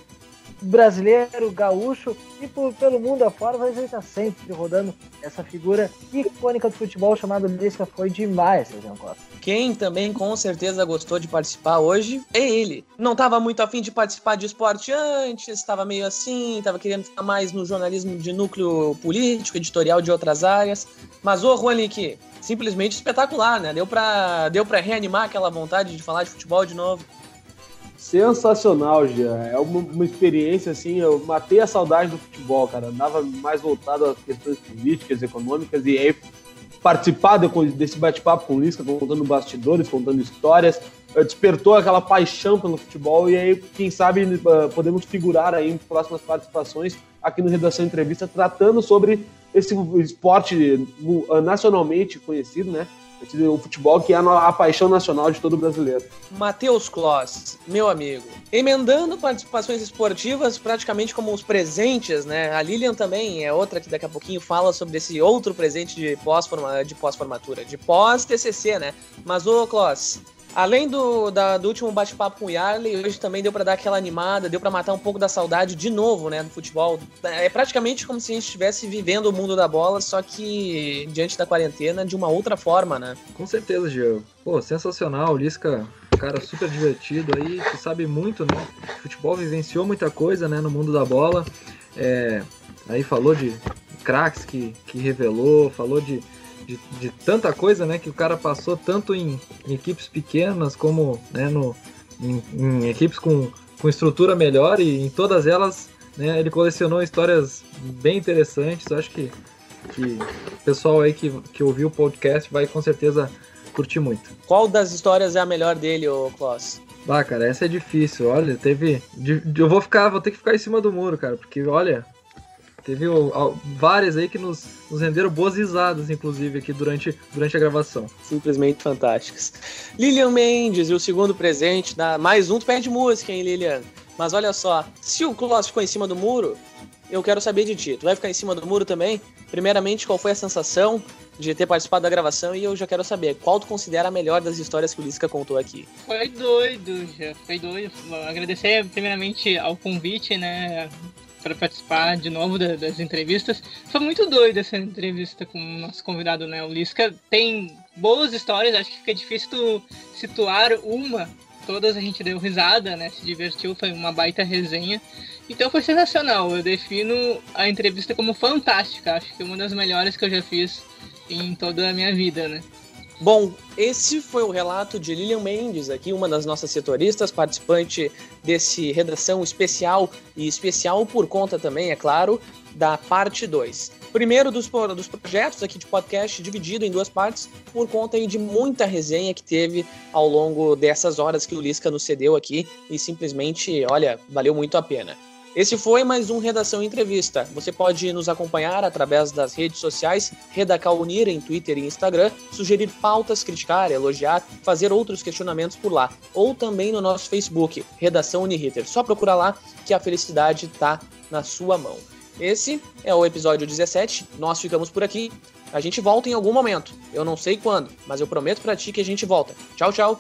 brasileiro, gaúcho e por, pelo mundo afora, mas ele está sempre rodando essa figura icônica do futebol chamada Lisca. Foi demais, Sérgio Costa. Quem também com certeza gostou de participar hoje é ele. Não estava muito afim de participar de esporte antes, estava meio assim, estava querendo ficar mais no jornalismo de núcleo político, editorial de outras áreas. Mas o Juanique, simplesmente espetacular, né? Deu para deu reanimar aquela vontade de falar de futebol de novo. Sensacional, já. É uma, uma, experiência assim. Eu matei a saudade do futebol, cara. Andava mais voltado às questões políticas, econômicas, e aí participar desse bate-papo com o Lisca, contando bastidores, contando histórias, despertou aquela paixão pelo futebol. E aí, quem sabe, eh, podemos figurar aí em próximas participações aqui no Redação Entrevista, tratando sobre esse esporte nacionalmente conhecido, né? O futebol que é a paixão nacional de todo brasileiro. Matheus Kloss, meu amigo, emendando participações esportivas praticamente como os presentes, né? A Lilian também é outra que daqui a pouquinho fala sobre esse outro presente de pós-formatura, de pós-TCC, né? Mas, ô Kloss, Além do, da, do último bate-papo com o Yarley, hoje também deu para dar aquela animada, deu para matar um pouco da saudade de novo, né, do futebol. É praticamente como se a gente estivesse vivendo o mundo da bola, só que diante da quarentena de uma outra forma, né? Com certeza, Gil. Pô, sensacional, Lisca, cara super divertido aí, que sabe muito, né? Futebol vivenciou muita coisa, né, no mundo da bola. É, aí falou de craques que, que revelou, falou de de, de, tanta coisa, né? Que o cara passou tanto em, em equipes pequenas como né, no, em, em, equipes com, com estrutura melhor e em todas elas né, ele colecionou histórias bem interessantes. Acho que, que o pessoal aí que, que ouviu o podcast vai com certeza curtir muito. Qual das histórias é a melhor dele, ô Klaus? Ah, cara, essa é difícil. Olha, teve. Eu vou ficar, vou ter que ficar em cima do muro, cara, porque olha, Teve várias aí que nos, nos renderam boas risadas, inclusive, aqui durante, durante a gravação. Simplesmente fantásticas. Lilian Mendes, e o segundo presente, da mais um, tu pede música, hein, Lilian? Mas olha só, se o Klaus ficou em cima do muro, eu quero saber de ti. Tu vai ficar em cima do muro também? Primeiramente, qual foi a sensação de ter participado da gravação e eu já quero saber qual tu considera a melhor das histórias que o Lisca contou aqui. Foi doido, já foi doido. Agradecer primeiramente ao convite, né? Para participar de novo da, das entrevistas. Foi muito doido essa entrevista com o nosso convidado, né? O Lisca tem boas histórias, acho que fica difícil tu situar uma. Todas a gente deu risada, né? Se divertiu, foi uma baita resenha. Então foi sensacional. Eu defino a entrevista como fantástica. Acho que é uma das melhores que eu já fiz em toda a minha vida, né? Bom, esse foi o relato de Lilian Mendes, aqui uma das nossas setoristas, participante desse redação especial e especial por conta também, é claro, da parte 2. Primeiro dos, dos projetos aqui de podcast dividido em duas partes por conta aí de muita resenha que teve ao longo dessas horas que o Lisca nos cedeu aqui e simplesmente, olha, valeu muito a pena. Esse foi mais um Redação Entrevista. Você pode nos acompanhar através das redes sociais Redacal Unir em Twitter e Instagram, sugerir pautas, criticar, elogiar, fazer outros questionamentos por lá, ou também no nosso Facebook, Redação Uniriter. Só procura lá que a felicidade está na sua mão. Esse é o episódio 17. Nós ficamos por aqui. A gente volta em algum momento. Eu não sei quando, mas eu prometo para ti que a gente volta. Tchau, tchau.